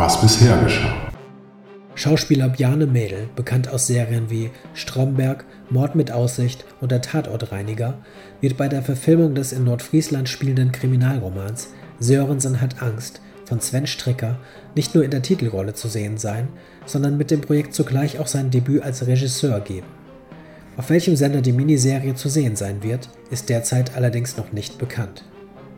was bisher geschah. Schauspieler Bjarne Mädel, bekannt aus Serien wie Stromberg, Mord mit Aussicht und der Tatortreiniger, wird bei der Verfilmung des in Nordfriesland spielenden Kriminalromans Sörensen hat Angst von Sven Stricker nicht nur in der Titelrolle zu sehen sein, sondern mit dem Projekt zugleich auch sein Debüt als Regisseur geben. Auf welchem Sender die Miniserie zu sehen sein wird, ist derzeit allerdings noch nicht bekannt.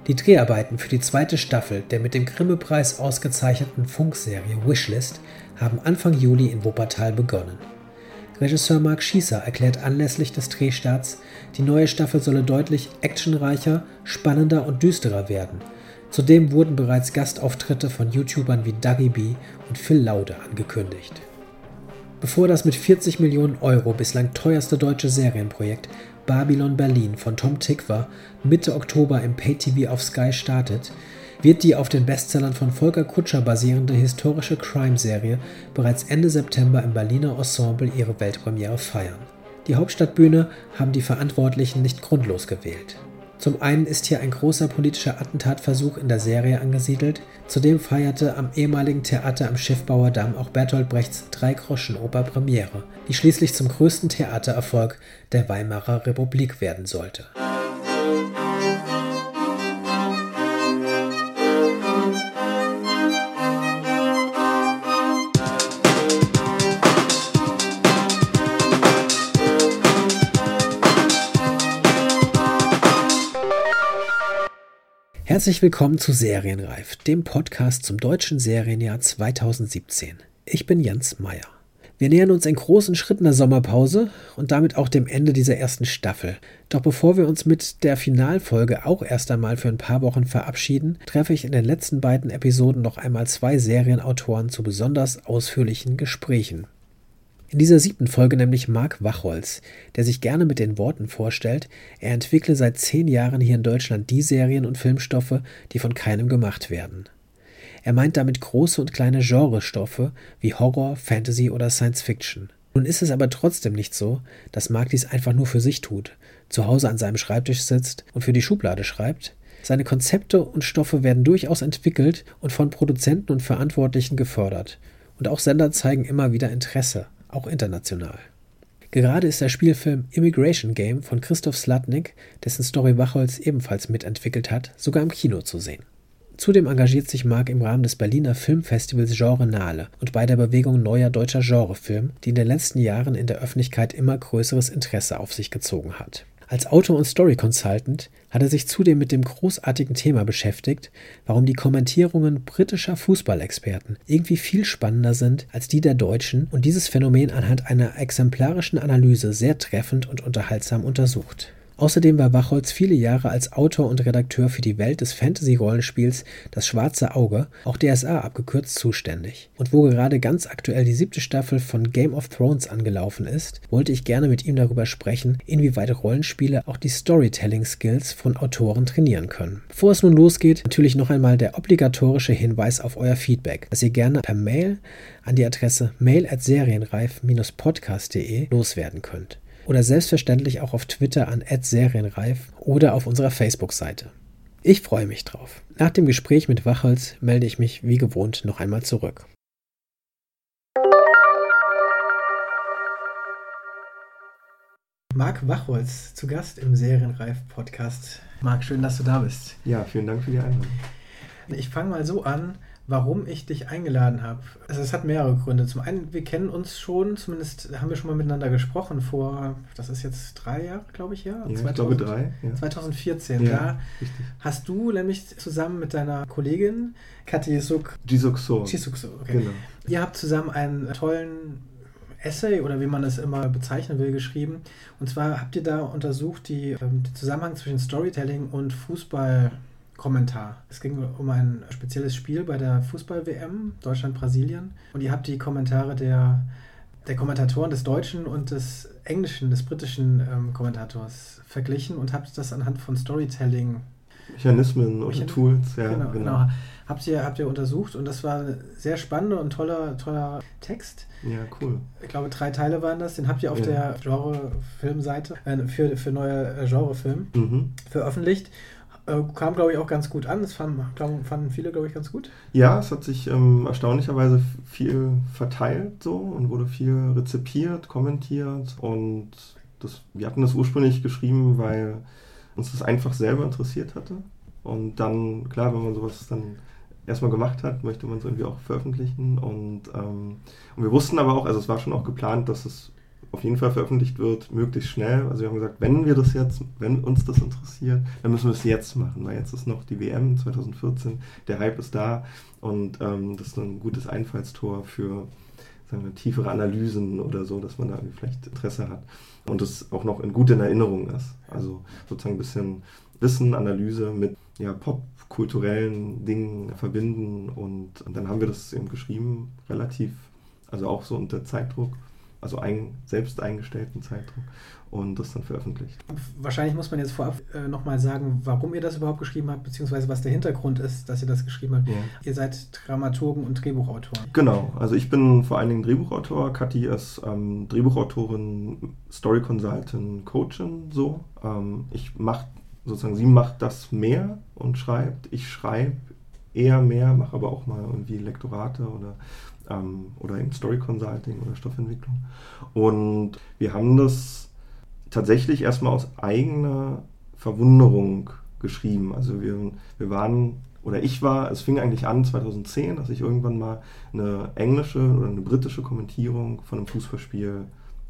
Die Dreharbeiten für die zweite Staffel der mit dem Grimme-Preis ausgezeichneten Funkserie Wishlist haben Anfang Juli in Wuppertal begonnen. Regisseur Mark Schießer erklärt anlässlich des Drehstarts, die neue Staffel solle deutlich actionreicher, spannender und düsterer werden. Zudem wurden bereits Gastauftritte von YouTubern wie Dougie B und Phil Laude angekündigt. Bevor das mit 40 Millionen Euro bislang teuerste deutsche Serienprojekt Babylon Berlin von Tom Tickwer Mitte Oktober im Pay-TV auf Sky startet, wird die auf den Bestsellern von Volker Kutscher basierende historische Crime-Serie bereits Ende September im Berliner Ensemble ihre Weltpremiere feiern. Die Hauptstadtbühne haben die Verantwortlichen nicht grundlos gewählt. Zum einen ist hier ein großer politischer Attentatversuch in der Serie angesiedelt, zudem feierte am ehemaligen Theater am Schiffbauerdamm auch Bertolt Brechts Dreigroschenoper Premiere, die schließlich zum größten Theatererfolg der Weimarer Republik werden sollte. Herzlich willkommen zu Serienreif, dem Podcast zum deutschen Serienjahr 2017. Ich bin Jens Meyer. Wir nähern uns in großen Schritten der Sommerpause und damit auch dem Ende dieser ersten Staffel. Doch bevor wir uns mit der Finalfolge auch erst einmal für ein paar Wochen verabschieden, treffe ich in den letzten beiden Episoden noch einmal zwei Serienautoren zu besonders ausführlichen Gesprächen. In dieser siebten Folge nämlich Marc Wachholz, der sich gerne mit den Worten vorstellt, er entwickle seit zehn Jahren hier in Deutschland die Serien und Filmstoffe, die von keinem gemacht werden. Er meint damit große und kleine Genrestoffe wie Horror, Fantasy oder Science Fiction. Nun ist es aber trotzdem nicht so, dass Marc dies einfach nur für sich tut, zu Hause an seinem Schreibtisch sitzt und für die Schublade schreibt. Seine Konzepte und Stoffe werden durchaus entwickelt und von Produzenten und Verantwortlichen gefördert. Und auch Sender zeigen immer wieder Interesse auch international. Gerade ist der Spielfilm Immigration Game von Christoph Slatnik, dessen Story Wachholz ebenfalls mitentwickelt hat, sogar im Kino zu sehen. Zudem engagiert sich Marc im Rahmen des Berliner Filmfestivals Genre Nale und bei der Bewegung Neuer Deutscher Genrefilm, die in den letzten Jahren in der Öffentlichkeit immer größeres Interesse auf sich gezogen hat. Als Autor und Story Consultant hat er sich zudem mit dem großartigen Thema beschäftigt, warum die Kommentierungen britischer Fußballexperten irgendwie viel spannender sind als die der Deutschen und dieses Phänomen anhand einer exemplarischen Analyse sehr treffend und unterhaltsam untersucht. Außerdem war Wachholz viele Jahre als Autor und Redakteur für die Welt des Fantasy-Rollenspiels Das Schwarze Auge, auch DSA abgekürzt, zuständig. Und wo gerade ganz aktuell die siebte Staffel von Game of Thrones angelaufen ist, wollte ich gerne mit ihm darüber sprechen, inwieweit Rollenspiele auch die Storytelling-Skills von Autoren trainieren können. Bevor es nun losgeht, natürlich noch einmal der obligatorische Hinweis auf euer Feedback, das ihr gerne per Mail an die Adresse mail at serienreif-podcast.de loswerden könnt oder selbstverständlich auch auf Twitter an @serienreif oder auf unserer Facebook-Seite. Ich freue mich drauf. Nach dem Gespräch mit Wachholz melde ich mich wie gewohnt noch einmal zurück. Marc Wachholz zu Gast im Serienreif-Podcast. Marc, schön, dass du da bist. Ja, vielen Dank für die Einladung. Ich fange mal so an warum ich dich eingeladen habe. Also es hat mehrere Gründe. Zum einen, wir kennen uns schon, zumindest haben wir schon mal miteinander gesprochen vor, das ist jetzt drei Jahre, glaube ich, ja? ja 2000, ich glaube drei. Ja. 2014. Ja, da richtig. hast du nämlich zusammen mit deiner Kollegin Kathi Suk... Jisukso. Jisukso, okay. Genau. Ihr habt zusammen einen tollen Essay oder wie man es immer bezeichnen will, geschrieben. Und zwar habt ihr da untersucht die, ähm, den Zusammenhang zwischen Storytelling und Fußball Kommentar. Es ging um ein spezielles Spiel bei der Fußball-WM Deutschland-Brasilien und ihr habt die Kommentare der, der Kommentatoren des deutschen und des englischen, des britischen ähm, Kommentators verglichen und habt das anhand von Storytelling Mechanismen und Tools, ja, genau, genau. genau. Habt ihr, habt ihr untersucht und das war ein sehr spannender und toller, toller Text. Ja, cool. Ich glaube, drei Teile waren das. Den habt ihr auf ja. der Genre-Filmseite äh, für, für neue äh, Genrefilm mhm. veröffentlicht. Äh, kam, glaube ich, auch ganz gut an. Das fanden, fanden viele, glaube ich, ganz gut. Ja, es hat sich ähm, erstaunlicherweise viel verteilt so und wurde viel rezipiert, kommentiert. Und das, wir hatten das ursprünglich geschrieben, weil uns das einfach selber interessiert hatte. Und dann, klar, wenn man sowas dann erstmal gemacht hat, möchte man es irgendwie auch veröffentlichen. Und, ähm, und wir wussten aber auch, also es war schon auch geplant, dass es auf jeden Fall veröffentlicht wird, möglichst schnell. Also wir haben gesagt, wenn wir das jetzt, wenn uns das interessiert, dann müssen wir es jetzt machen, weil jetzt ist noch die WM 2014, der Hype ist da und ähm, das ist ein gutes Einfallstor für sagen wir, tiefere Analysen oder so, dass man da vielleicht Interesse hat und es auch noch in guten Erinnerung ist. Also sozusagen ein bisschen Wissen, Analyse mit ja, popkulturellen Dingen verbinden und, und dann haben wir das eben geschrieben, relativ, also auch so unter Zeitdruck also ein, selbst eingestellten Zeitdruck und das dann veröffentlicht. Wahrscheinlich muss man jetzt vorab äh, nochmal sagen, warum ihr das überhaupt geschrieben habt, beziehungsweise was der Hintergrund ist, dass ihr das geschrieben habt. Ja. Ihr seid Dramaturgen und Drehbuchautoren. Genau, also ich bin vor allen Dingen Drehbuchautor, Kathi ist ähm, Drehbuchautorin, Story Consultant, Coachin, so. Ähm, ich mache sozusagen, sie macht das mehr und schreibt, ich schreibe eher mehr, mache aber auch mal irgendwie Lektorate oder ähm, oder im Story Consulting oder Stoffentwicklung. Und wir haben das tatsächlich erstmal aus eigener Verwunderung geschrieben. Also wir, wir waren, oder ich war, es fing eigentlich an 2010, dass ich irgendwann mal eine englische oder eine britische Kommentierung von einem Fußballspiel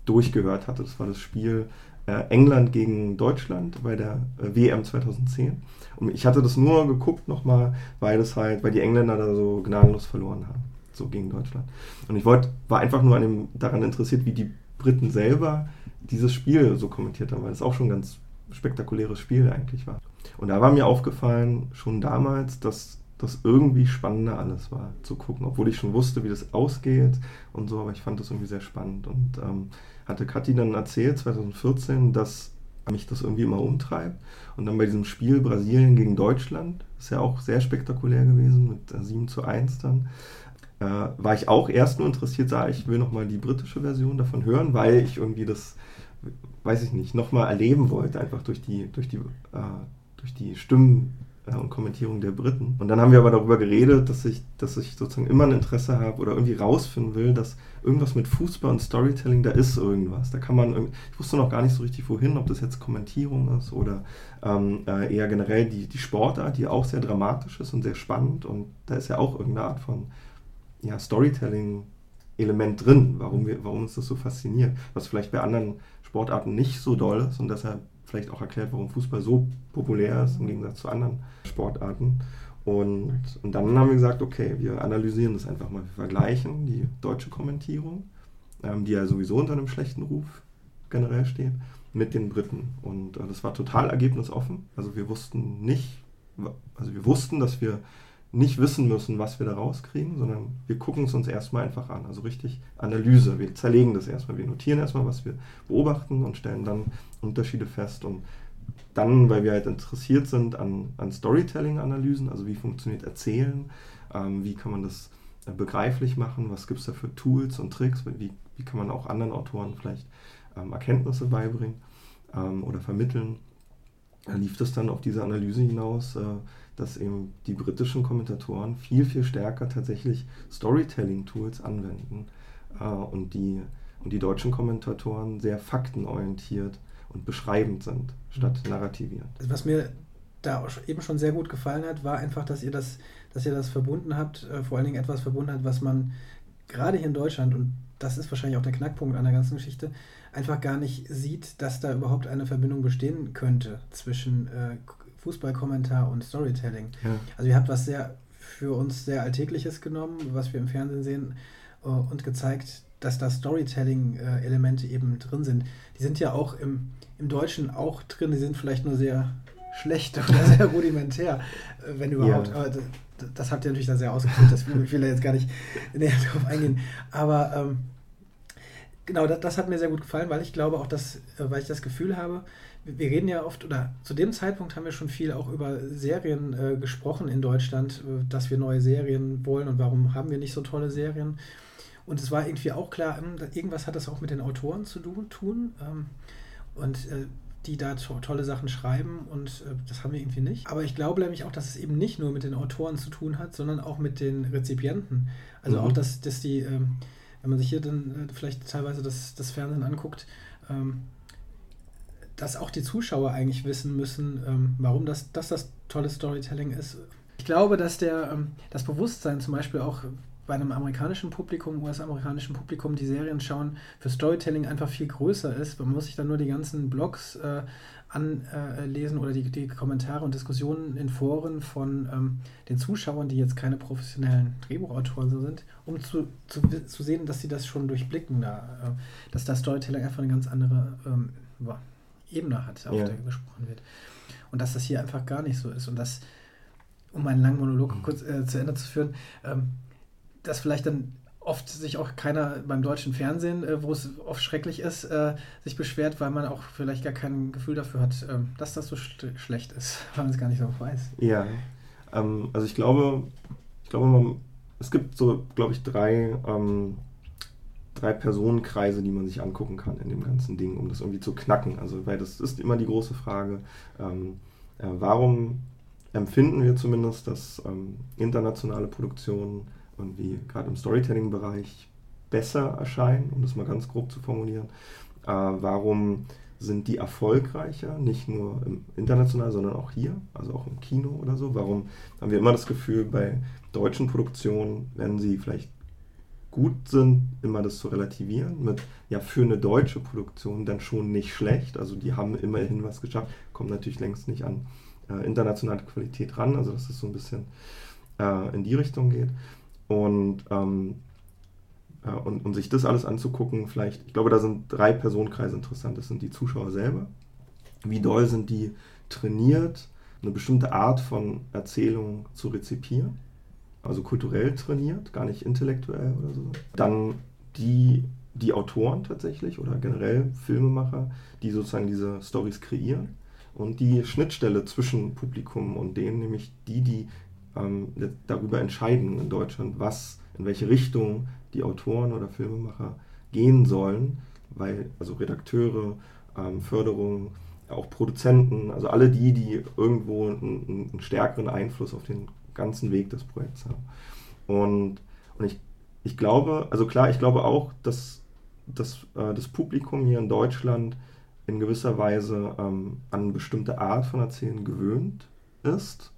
durchgehört hatte. Das war das Spiel äh, England gegen Deutschland bei der äh, WM 2010. Und ich hatte das nur geguckt nochmal, weil das halt, weil die Engländer da so gnadenlos verloren haben so gegen Deutschland. Und ich wollte, war einfach nur an dem, daran interessiert, wie die Briten selber dieses Spiel so kommentiert haben, weil es auch schon ein ganz spektakuläres Spiel eigentlich war. Und da war mir aufgefallen, schon damals, dass das irgendwie spannender alles war, zu gucken, obwohl ich schon wusste, wie das ausgeht und so, aber ich fand das irgendwie sehr spannend und ähm, hatte Kathi dann erzählt, 2014, dass mich das irgendwie immer umtreibt. Und dann bei diesem Spiel Brasilien gegen Deutschland, ist ja auch sehr spektakulär gewesen, mit 7 zu 1 dann, äh, war ich auch erst nur interessiert, sah ich will nochmal die britische Version davon hören, weil ich irgendwie das, weiß ich nicht, nochmal erleben wollte, einfach durch die, durch die, äh, durch die Stimmen äh, und Kommentierung der Briten. Und dann haben wir aber darüber geredet, dass ich, dass ich sozusagen immer ein Interesse habe oder irgendwie rausfinden will, dass irgendwas mit Fußball und Storytelling, da ist irgendwas. Da kann man, ich wusste noch gar nicht so richtig wohin, ob das jetzt Kommentierung ist oder ähm, äh, eher generell die, die Sportart, die auch sehr dramatisch ist und sehr spannend. Und da ist ja auch irgendeine Art von ja, Storytelling-Element drin, warum, wir, warum uns das so fasziniert, was vielleicht bei anderen Sportarten nicht so doll ist und deshalb vielleicht auch erklärt, warum Fußball so populär ist im Gegensatz zu anderen Sportarten. Und, und dann haben wir gesagt, okay, wir analysieren das einfach mal. Wir vergleichen die deutsche Kommentierung, ähm, die ja sowieso unter einem schlechten Ruf generell steht, mit den Briten. Und äh, das war total ergebnisoffen. Also wir wussten nicht, also wir wussten, dass wir nicht wissen müssen, was wir da rauskriegen, sondern wir gucken es uns erstmal einfach an. Also richtig Analyse. Wir zerlegen das erstmal. Wir notieren erstmal, was wir beobachten und stellen dann Unterschiede fest. Und dann, weil wir halt interessiert sind an, an Storytelling-Analysen, also wie funktioniert Erzählen, ähm, wie kann man das äh, begreiflich machen, was gibt es da für Tools und Tricks, wie, wie kann man auch anderen Autoren vielleicht ähm, Erkenntnisse beibringen ähm, oder vermitteln. Da lief das dann auf diese Analyse hinaus. Äh, dass eben die britischen Kommentatoren viel, viel stärker tatsächlich Storytelling-Tools anwenden äh, und, die, und die deutschen Kommentatoren sehr faktenorientiert und beschreibend sind, statt mhm. narrativierend. Also was mir da eben schon sehr gut gefallen hat, war einfach, dass ihr das, dass ihr das verbunden habt, äh, vor allen Dingen etwas verbunden habt, was man gerade hier in Deutschland, und das ist wahrscheinlich auch der Knackpunkt an der ganzen Geschichte, einfach gar nicht sieht, dass da überhaupt eine Verbindung bestehen könnte zwischen äh, Fußballkommentar und Storytelling. Ja. Also ihr habt was sehr für uns sehr Alltägliches genommen, was wir im Fernsehen sehen, äh, und gezeigt, dass da Storytelling-Elemente eben drin sind. Die sind ja auch im, im Deutschen auch drin, die sind vielleicht nur sehr schlecht oder sehr rudimentär, äh, wenn überhaupt. Ja. Das, das, habt ihr natürlich da sehr ausgeführt, das will, ich jetzt gar nicht näher drauf eingehen. Aber ähm, genau, das, das, hat mir sehr gut gefallen, weil ich glaube auch, dass, äh, weil ich das Gefühl habe, wir reden ja oft, oder zu dem Zeitpunkt haben wir schon viel auch über Serien äh, gesprochen in Deutschland, äh, dass wir neue Serien wollen und warum haben wir nicht so tolle Serien. Und es war irgendwie auch klar, ähm, irgendwas hat das auch mit den Autoren zu tun. Ähm, und äh, die da to tolle Sachen schreiben und äh, das haben wir irgendwie nicht. Aber ich glaube nämlich auch, dass es eben nicht nur mit den Autoren zu tun hat, sondern auch mit den Rezipienten. Also mhm. auch, dass, dass die, ähm, wenn man sich hier dann äh, vielleicht teilweise das, das Fernsehen anguckt, ähm, dass auch die Zuschauer eigentlich wissen müssen, ähm, warum das, dass das tolle Storytelling ist. Ich glaube, dass der, ähm, das Bewusstsein zum Beispiel auch bei einem amerikanischen Publikum, US-amerikanischen Publikum, die Serien schauen, für Storytelling einfach viel größer ist. Man muss sich dann nur die ganzen Blogs äh, anlesen äh, oder die, die, Kommentare und Diskussionen in Foren von ähm, den Zuschauern, die jetzt keine professionellen Drehbuchautoren sind, um zu, zu, zu sehen, dass sie das schon durchblicken, da, äh, dass das Storytelling einfach eine ganz andere ähm, Ebene hat, auf ja. der gesprochen wird. Und dass das hier einfach gar nicht so ist. Und dass, um einen langen Monolog mhm. kurz äh, zu Ende zu führen, ähm, dass vielleicht dann oft sich auch keiner beim deutschen Fernsehen, äh, wo es oft schrecklich ist, äh, sich beschwert, weil man auch vielleicht gar kein Gefühl dafür hat, äh, dass das so sch schlecht ist, weil man es gar nicht so weiß. Ja, ähm, also ich glaube, ich glaube, man, es gibt so, glaube ich, drei, ähm, drei Personenkreise, die man sich angucken kann in dem ganzen Ding, um das irgendwie zu knacken. Also, weil das ist immer die große Frage, ähm, äh, warum empfinden wir zumindest, dass ähm, internationale Produktionen irgendwie gerade im Storytelling-Bereich besser erscheinen, um das mal ganz grob zu formulieren. Äh, warum sind die erfolgreicher, nicht nur international, sondern auch hier, also auch im Kino oder so? Warum haben wir immer das Gefühl, bei deutschen Produktionen, wenn sie vielleicht gut sind, immer das zu relativieren mit, ja, für eine deutsche Produktion dann schon nicht schlecht, also die haben immerhin was geschafft, kommt natürlich längst nicht an äh, internationale Qualität ran, also dass es so ein bisschen äh, in die Richtung geht. Und, ähm, äh, und, und sich das alles anzugucken, vielleicht, ich glaube, da sind drei Personenkreise interessant. Das sind die Zuschauer selber. Wie doll sind die trainiert, eine bestimmte Art von Erzählung zu rezipieren? Also kulturell trainiert, gar nicht intellektuell oder so. Dann die, die Autoren tatsächlich oder generell Filmemacher, die sozusagen diese Stories kreieren. Und die Schnittstelle zwischen Publikum und denen, nämlich die, die ähm, darüber entscheiden in Deutschland, was, in welche Richtung die Autoren oder Filmemacher gehen sollen, weil also Redakteure, ähm, Förderung, auch Produzenten, also alle die, die irgendwo einen, einen, stärkeren Einfluss auf den ganzen Weg des Projekts haben. Und, und ich, ich glaube, also klar, ich glaube auch, dass, dass äh, das Publikum hier in Deutschland in gewisser Weise ähm, an eine bestimmte Art von Erzählen gewöhnt ist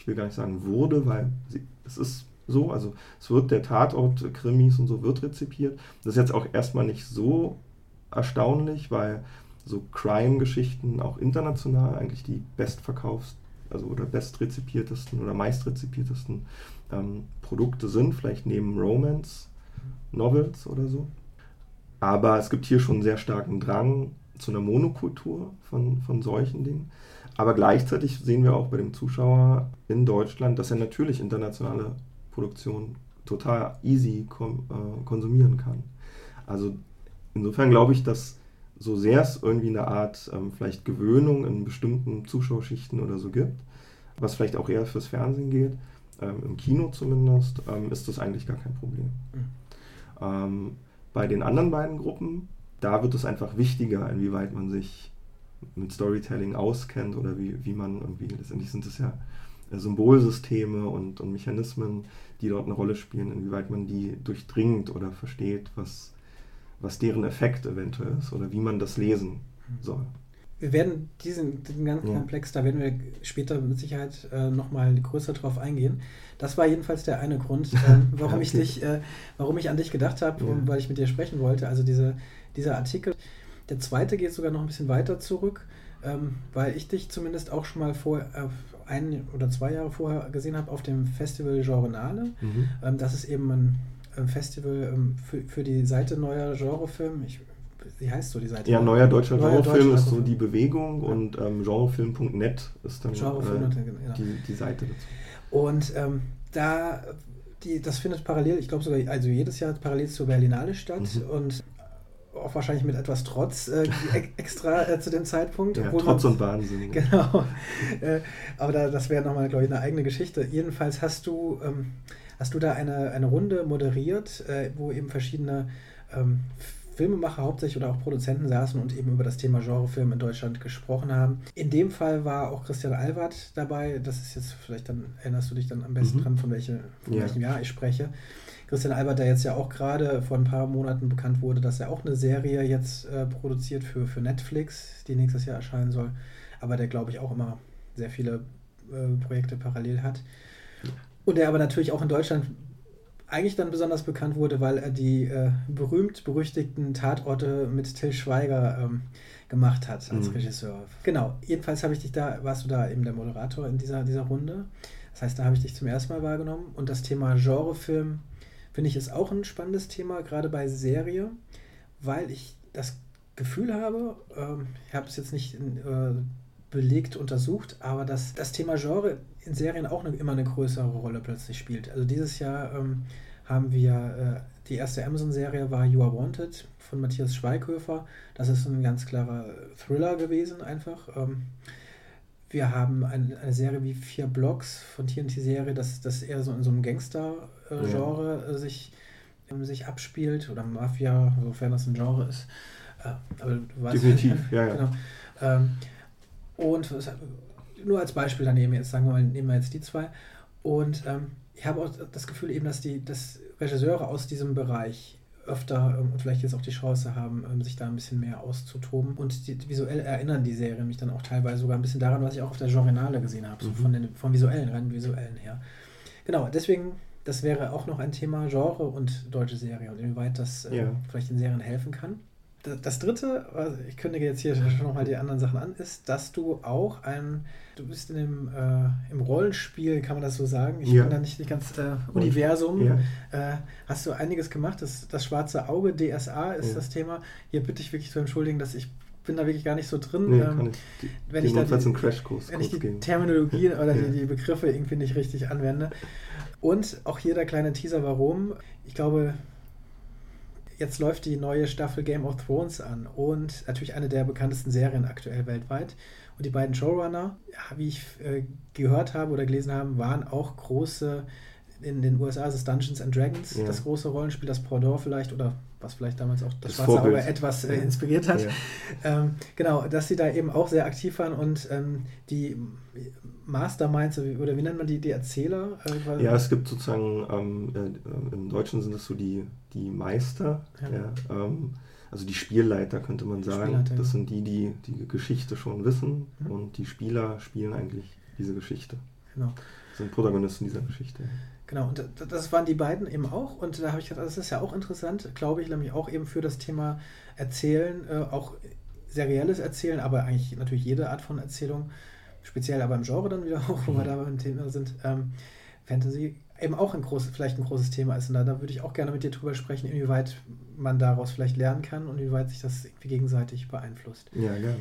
ich will gar nicht sagen wurde, weil sie, es ist so, also es wird der Tatort, Krimis und so wird rezipiert. Das ist jetzt auch erstmal nicht so erstaunlich, weil so Crime-Geschichten auch international eigentlich die bestverkaufst, also oder bestrezipiertesten oder meistrezipiertesten ähm, Produkte sind, vielleicht neben Romance-Novels oder so. Aber es gibt hier schon einen sehr starken Drang zu einer Monokultur von, von solchen Dingen. Aber gleichzeitig sehen wir auch bei dem Zuschauer in Deutschland, dass er natürlich internationale Produktion total easy kom äh, konsumieren kann. Also insofern glaube ich, dass so sehr es irgendwie eine Art ähm, vielleicht Gewöhnung in bestimmten Zuschauerschichten oder so gibt, was vielleicht auch eher fürs Fernsehen geht, ähm, im Kino zumindest, ähm, ist das eigentlich gar kein Problem. Mhm. bei den anderen beiden Gruppen, da wird es einfach wichtiger, inwieweit man sich mit Storytelling auskennt oder wie, wie man irgendwie, letztendlich sind es ja äh, Symbolsysteme und, und Mechanismen, die dort eine Rolle spielen, inwieweit man die durchdringt oder versteht, was, was deren Effekt eventuell ist oder wie man das lesen soll. Wir werden diesen, diesen ganzen ja. Komplex, da werden wir später mit Sicherheit äh, nochmal größer drauf eingehen. Das war jedenfalls der eine Grund, äh, warum okay. ich dich, äh, warum ich an dich gedacht habe, ja. weil ich mit dir sprechen wollte. Also diese, dieser Artikel. Der zweite geht sogar noch ein bisschen weiter zurück, ähm, weil ich dich zumindest auch schon mal vor äh, ein oder zwei Jahre vorher gesehen habe auf dem Festival Genrenale. Mhm. Ähm, das ist eben ein Festival ähm, für, für die Seite neuer Genrefilm. Ich, wie heißt so die Seite? Ja, neuer deutscher neuer Genrefilm ist so die Bewegung ja. und ähm, genrefilm.net ist dann Genrefilm, äh, genau. die, die Seite dazu. Und ähm, da die, das findet parallel, ich glaube sogar, also jedes Jahr parallel zur Berlinale statt. Mhm. Und auch wahrscheinlich mit etwas Trotz äh, extra äh, zu dem Zeitpunkt. Ja, Trotz man, und Wahnsinn. Genau. äh, aber da, das wäre nochmal, glaube ich, eine eigene Geschichte. Jedenfalls hast du, ähm, hast du da eine, eine Runde moderiert, äh, wo eben verschiedene ähm, Filmemacher hauptsächlich oder auch Produzenten saßen und eben über das Thema Genrefilm in Deutschland gesprochen haben. In dem Fall war auch Christian Albert dabei. Das ist jetzt vielleicht dann, erinnerst du dich dann am besten mhm. dran, von, welche, von ja. welchem Jahr ich spreche. Christian Albert, der jetzt ja auch gerade vor ein paar Monaten bekannt wurde, dass er auch eine Serie jetzt äh, produziert für, für Netflix, die nächstes Jahr erscheinen soll. Aber der, glaube ich, auch immer sehr viele äh, Projekte parallel hat. Und der aber natürlich auch in Deutschland eigentlich dann besonders bekannt wurde, weil er die äh, berühmt-berüchtigten Tatorte mit Till Schweiger ähm, gemacht hat als mhm. Regisseur. Genau, jedenfalls habe ich dich da, warst du da eben der Moderator in dieser, dieser Runde. Das heißt, da habe ich dich zum ersten Mal wahrgenommen. Und das Thema Genrefilm finde ich ist auch ein spannendes Thema, gerade bei Serie, weil ich das Gefühl habe, ähm, ich habe es jetzt nicht in, äh, belegt untersucht, aber dass das Thema Genre in Serien auch eine, immer eine größere Rolle plötzlich spielt. Also dieses Jahr ähm, haben wir äh, die erste Amazon-Serie war You Are Wanted von Matthias Schweighöfer. Das ist ein ganz klarer Thriller gewesen, einfach. Ähm, wir haben eine, eine, Serie wie Vier Blocks von TNT-Serie, das, das eher so in so einem Gangster-Genre ja. äh, sich, ähm, sich abspielt oder Mafia, sofern das ein Genre ist. Äh, aber du weißt, Definitiv, ja, ja. Genau. Und nur als Beispiel daneben jetzt, sagen wir mal, nehmen wir jetzt die zwei. Und ähm, ich habe auch das Gefühl eben, dass die dass Regisseure aus diesem Bereich öfter ähm, und vielleicht jetzt auch die Chance haben, ähm, sich da ein bisschen mehr auszutoben. Und die, visuell erinnern die Serien mich dann auch teilweise sogar ein bisschen daran, was ich auch auf der Genrenale gesehen habe, mhm. so von den, vom visuellen, rein visuellen her. Genau, deswegen, das wäre auch noch ein Thema Genre und deutsche Serie und inwieweit das äh, ja. vielleicht den Serien helfen kann das dritte, also ich kündige jetzt hier schon nochmal die anderen Sachen an, ist, dass du auch ein, du bist in dem, äh, im Rollenspiel, kann man das so sagen? Ich ja. bin da nicht, nicht ganz äh, Universum. Ja. Äh, hast du einiges gemacht? Das, das schwarze Auge, DSA ist ja. das Thema. Hier bitte ich wirklich zu entschuldigen, dass ich bin da wirklich gar nicht so drin. Nee, ähm, ich, die, wenn ich, da die, wenn ich die gehen. Terminologie oder die, die Begriffe irgendwie nicht richtig anwende. Und auch hier der kleine Teaser, warum. Ich glaube, jetzt läuft die neue Staffel Game of Thrones an und natürlich eine der bekanntesten Serien aktuell weltweit. Und die beiden Showrunner, wie ich äh, gehört habe oder gelesen habe, waren auch große, in den USA ist es Dungeons and Dragons, ja. das große Rollenspiel, das Pendant vielleicht oder was vielleicht damals auch das, das Schwarze Auge etwas äh, inspiriert hat. Ja. Ähm, genau, dass sie da eben auch sehr aktiv waren und ähm, die Masterminds oder wie nennt man die, die Erzähler? Äh, ja, es gibt sozusagen, ähm, äh, im Deutschen sind es so die, die Meister, ja. Ja, ähm, also die Spielleiter könnte man sagen. Das sind die, die die Geschichte schon wissen mhm. und die Spieler spielen eigentlich diese Geschichte. Genau. Das sind Protagonisten dieser Geschichte. Genau, und das waren die beiden eben auch. Und da habe ich gedacht, das ist ja auch interessant, glaube ich, nämlich auch eben für das Thema Erzählen, äh, auch serielles Erzählen, aber eigentlich natürlich jede Art von Erzählung speziell aber im Genre dann wieder auch, wo wir mhm. da beim Thema sind, ähm, Fantasy eben auch ein großes, vielleicht ein großes Thema ist. Und da, da würde ich auch gerne mit dir drüber sprechen, inwieweit man daraus vielleicht lernen kann und inwieweit sich das irgendwie gegenseitig beeinflusst. Ja, gerne.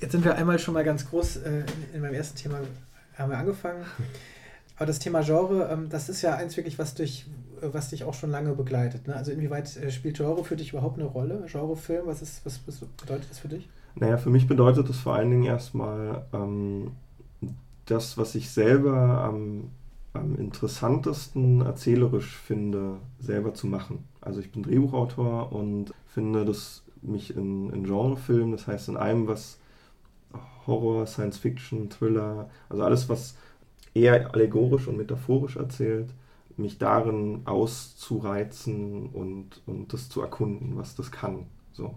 Jetzt sind wir einmal schon mal ganz groß äh, in, in meinem ersten Thema haben wir angefangen. Aber das Thema Genre, ähm, das ist ja eins wirklich, was, durch, was dich auch schon lange begleitet. Ne? Also inwieweit äh, spielt Genre für dich überhaupt eine Rolle? Genrefilm, was, ist, was, was bedeutet das für dich? Naja, für mich bedeutet das vor allen Dingen erstmal ähm, das, was ich selber am, am interessantesten erzählerisch finde, selber zu machen. Also ich bin Drehbuchautor und finde, dass mich in, in Genrefilmen, das heißt in allem, was Horror, Science Fiction, Thriller, also alles, was eher allegorisch und metaphorisch erzählt, mich darin auszureizen und, und das zu erkunden, was das kann. So.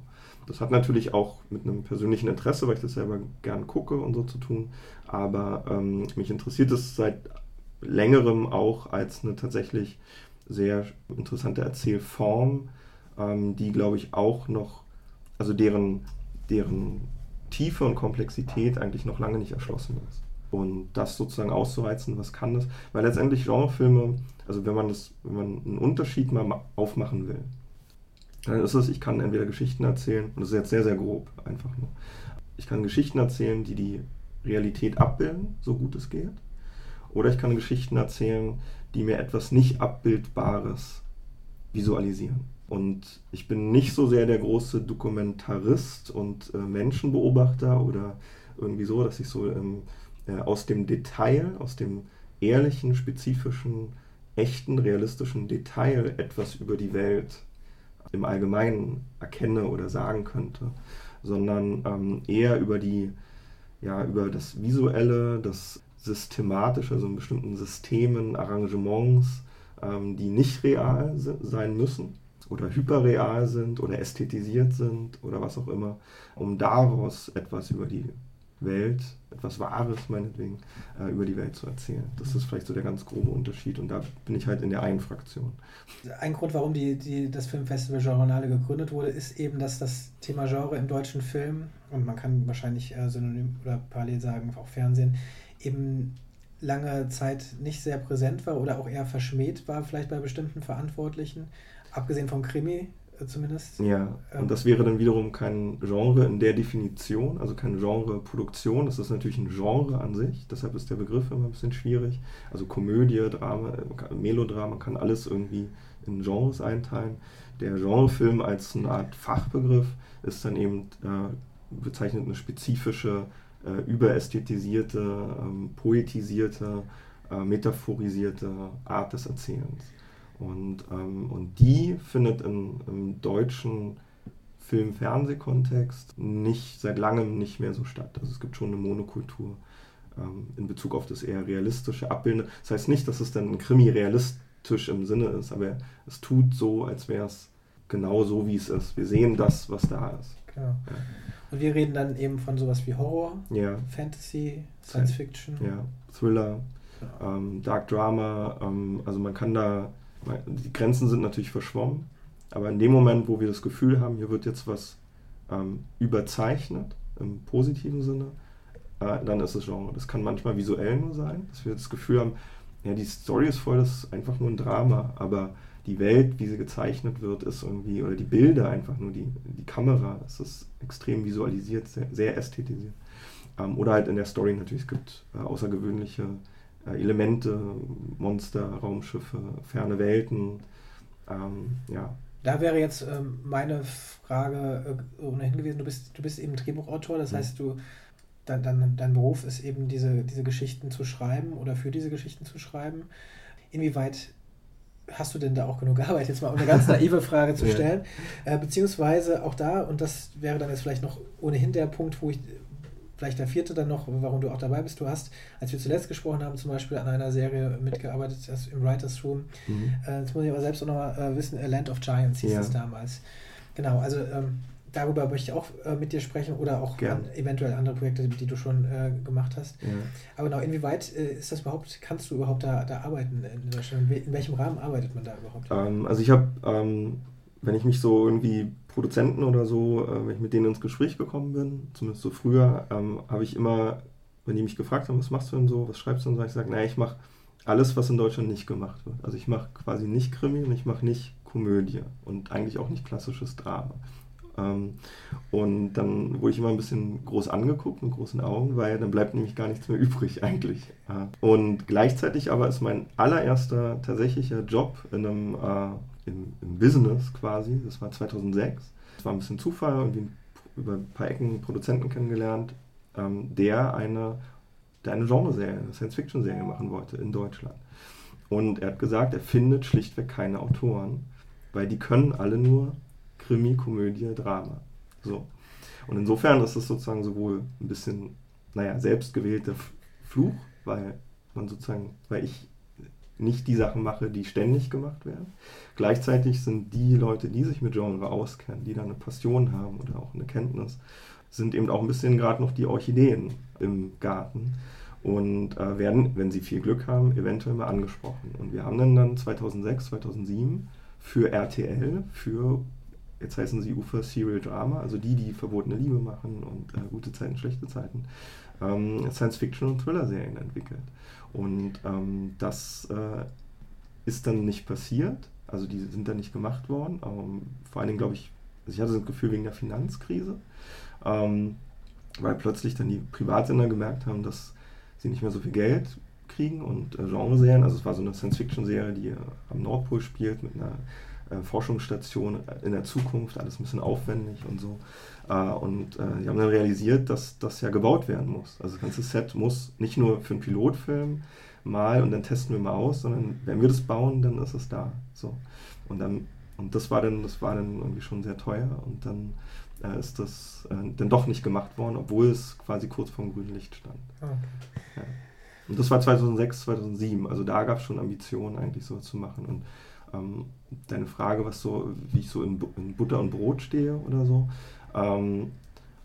Das hat natürlich auch mit einem persönlichen Interesse, weil ich das selber gern gucke und so zu tun. Aber ähm, mich interessiert es seit längerem auch als eine tatsächlich sehr interessante Erzählform, ähm, die, glaube ich, auch noch, also deren, deren Tiefe und Komplexität eigentlich noch lange nicht erschlossen ist. Und das sozusagen auszureizen, was kann das? Weil letztendlich Genrefilme, also wenn man das, wenn man einen Unterschied mal aufmachen will, dann ist es, ich kann entweder Geschichten erzählen, und das ist jetzt sehr, sehr grob, einfach nur. Ich kann Geschichten erzählen, die die Realität abbilden, so gut es geht. Oder ich kann Geschichten erzählen, die mir etwas nicht Abbildbares visualisieren. Und ich bin nicht so sehr der große Dokumentarist und äh, Menschenbeobachter oder irgendwie so, dass ich so ähm, äh, aus dem Detail, aus dem ehrlichen, spezifischen, echten, realistischen Detail etwas über die Welt im Allgemeinen erkenne oder sagen könnte, sondern ähm, eher über die, ja, über das Visuelle, das Systematische, also in bestimmten Systemen, Arrangements, ähm, die nicht real sein müssen oder hyperreal sind oder ästhetisiert sind oder was auch immer, um daraus etwas über die Welt, etwas Wahres meinetwegen, äh, über die Welt zu erzählen. Das ist vielleicht so der ganz grobe Unterschied und da bin ich halt in der einen Fraktion. Ein Grund, warum die, die, das Filmfestival Journale gegründet wurde, ist eben, dass das Thema Genre im deutschen Film, und man kann wahrscheinlich äh, synonym oder parallel sagen, auch Fernsehen, eben lange Zeit nicht sehr präsent war oder auch eher verschmäht war, vielleicht bei bestimmten Verantwortlichen, abgesehen vom Krimi, äh, zumindest. Ja, und ähm, das wäre dann wiederum kein Genre in der Definition, also keine Genreproduktion. Das ist natürlich ein Genre an sich, deshalb ist der Begriff immer ein bisschen schwierig. Also Komödie, Drama, Melodrama, man kann alles irgendwie in Genres einteilen. Der Genrefilm als eine Art Fachbegriff ist dann eben äh, bezeichnet eine spezifische, äh, überästhetisierte, ähm, poetisierte, äh, metaphorisierte Art des Erzählens. Und, ähm, und die findet in, im deutschen Film-Fernsehkontext nicht seit langem nicht mehr so statt. Also es gibt schon eine Monokultur ähm, in Bezug auf das eher realistische Abbilden. Das heißt nicht, dass es dann ein Krimi realistisch im Sinne ist, aber es tut so, als wäre es genau so, wie es ist. Wir sehen das, was da ist. Genau. Ja. Und wir reden dann eben von sowas wie Horror, ja. Fantasy, Science Fiction. Ja, Thriller, ja. Ähm, Dark Drama. Ähm, also man kann da die Grenzen sind natürlich verschwommen, aber in dem Moment, wo wir das Gefühl haben, hier wird jetzt was ähm, überzeichnet, im positiven Sinne, äh, dann ist es Genre. Das kann manchmal visuell nur sein, dass wir das Gefühl haben, ja, die Story ist voll, das ist einfach nur ein Drama, aber die Welt, wie sie gezeichnet wird, ist irgendwie, oder die Bilder einfach nur, die, die Kamera, das ist extrem visualisiert, sehr, sehr ästhetisiert. Ähm, oder halt in der Story natürlich, es gibt äh, außergewöhnliche Elemente, Monster, Raumschiffe, ferne Welten. Ähm, ja. Da wäre jetzt ähm, meine Frage äh, ohnehin gewesen, du bist, du bist eben Drehbuchautor, das mhm. heißt, du, dein, dein, dein Beruf ist eben diese, diese Geschichten zu schreiben oder für diese Geschichten zu schreiben. Inwieweit hast du denn da auch genug Arbeit, jetzt mal um eine ganz naive Frage zu stellen? Ja. Äh, beziehungsweise auch da, und das wäre dann jetzt vielleicht noch ohnehin der Punkt, wo ich, vielleicht der vierte dann noch, warum du auch dabei bist. Du hast, als wir zuletzt gesprochen haben, zum Beispiel an einer Serie mitgearbeitet, das im Writers Room. Mhm. Äh, jetzt muss ich aber selbst auch nochmal äh, wissen, A Land of Giants hieß ja. es damals. Genau, also ähm, darüber möchte ich auch äh, mit dir sprechen oder auch an, eventuell andere Projekte, die du schon äh, gemacht hast. Ja. Aber genau, inwieweit äh, ist das überhaupt, kannst du überhaupt da, da arbeiten in Deutschland? In welchem Rahmen arbeitet man da überhaupt? Ähm, also ich habe, ähm, wenn ich mich so irgendwie Produzenten oder so, äh, wenn ich mit denen ins Gespräch gekommen bin, zumindest so früher, ähm, habe ich immer, wenn die mich gefragt haben, was machst du denn so, was schreibst du denn so, ich sage, naja, ich mache alles, was in Deutschland nicht gemacht wird. Also ich mache quasi nicht Krimi und ich mache nicht Komödie und eigentlich auch nicht klassisches Drama. Ähm, und dann wurde ich immer ein bisschen groß angeguckt mit großen Augen, weil dann bleibt nämlich gar nichts mehr übrig eigentlich. Und gleichzeitig aber ist mein allererster tatsächlicher Job in einem äh, im, im, Business quasi, das war 2006. Das war ein bisschen Zufall, irgendwie über ein paar Ecken einen Produzenten kennengelernt, ähm, der eine, der eine Genreserie, eine Science-Fiction-Serie machen wollte in Deutschland. Und er hat gesagt, er findet schlichtweg keine Autoren, weil die können alle nur Krimi, Komödie, Drama. So. Und insofern ist es sozusagen sowohl ein bisschen, naja, selbstgewählter Fluch, weil man sozusagen, weil ich nicht die Sachen mache, die ständig gemacht werden. Gleichzeitig sind die Leute, die sich mit Genre auskennen, die da eine Passion haben oder auch eine Kenntnis, sind eben auch ein bisschen gerade noch die Orchideen im Garten und äh, werden, wenn sie viel Glück haben, eventuell mal angesprochen. Und wir haben dann, dann 2006, 2007 für RTL, für, jetzt heißen sie Ufer Serial Drama, also die, die verbotene Liebe machen und äh, gute Zeiten, schlechte Zeiten, ähm, Science-Fiction- und Thriller-Serien entwickelt. Und ähm, das äh, ist dann nicht passiert. Also die sind dann nicht gemacht worden. Ähm, vor allen Dingen, glaube ich, also ich hatte das Gefühl wegen der Finanzkrise, ähm, weil plötzlich dann die Privatsender gemerkt haben, dass sie nicht mehr so viel Geld kriegen und äh, Genreserien, also es war so eine Science-Fiction-Serie, die äh, am Nordpol spielt mit einer äh, Forschungsstation in der Zukunft, alles ein bisschen aufwendig und so. Äh, und äh, die haben dann realisiert, dass das ja gebaut werden muss. Also das ganze Set muss nicht nur für einen Pilotfilm mal und dann testen wir mal aus, sondern wenn wir das bauen, dann ist es da. So. Und dann und das war dann, das war dann irgendwie schon sehr teuer und dann äh, ist das äh, dann doch nicht gemacht worden, obwohl es quasi kurz vor dem grünen Licht stand. Ah, okay. Ja. Und das war 2006, 2007. Also da gab es schon Ambitionen, eigentlich so zu machen. Und ähm, deine Frage, was so, wie ich so in, in Butter und Brot stehe oder so. Ähm,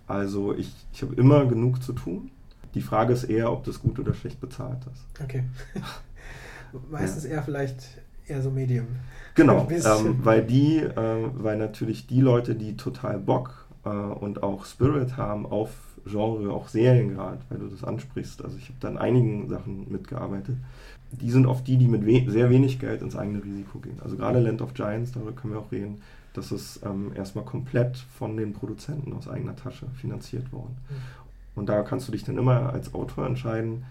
also ich, ich habe immer genug zu tun. Die Frage ist eher, ob das gut oder schlecht bezahlt ist. Okay. Meistens ja. eher vielleicht eher so Medium. Genau, ähm, weil die, äh, weil natürlich die Leute, die total Bock äh, und auch Spirit haben auf Genre, auch Serien gerade, weil du das ansprichst. Also ich habe da an einigen Sachen mitgearbeitet. Die sind oft die, die mit we sehr wenig Geld ins eigene Risiko gehen. Also gerade Land of Giants, darüber können wir auch reden, das ist ähm, erstmal komplett von den Produzenten aus eigener Tasche finanziert worden. Mhm. Und da kannst du dich dann immer als Autor entscheiden,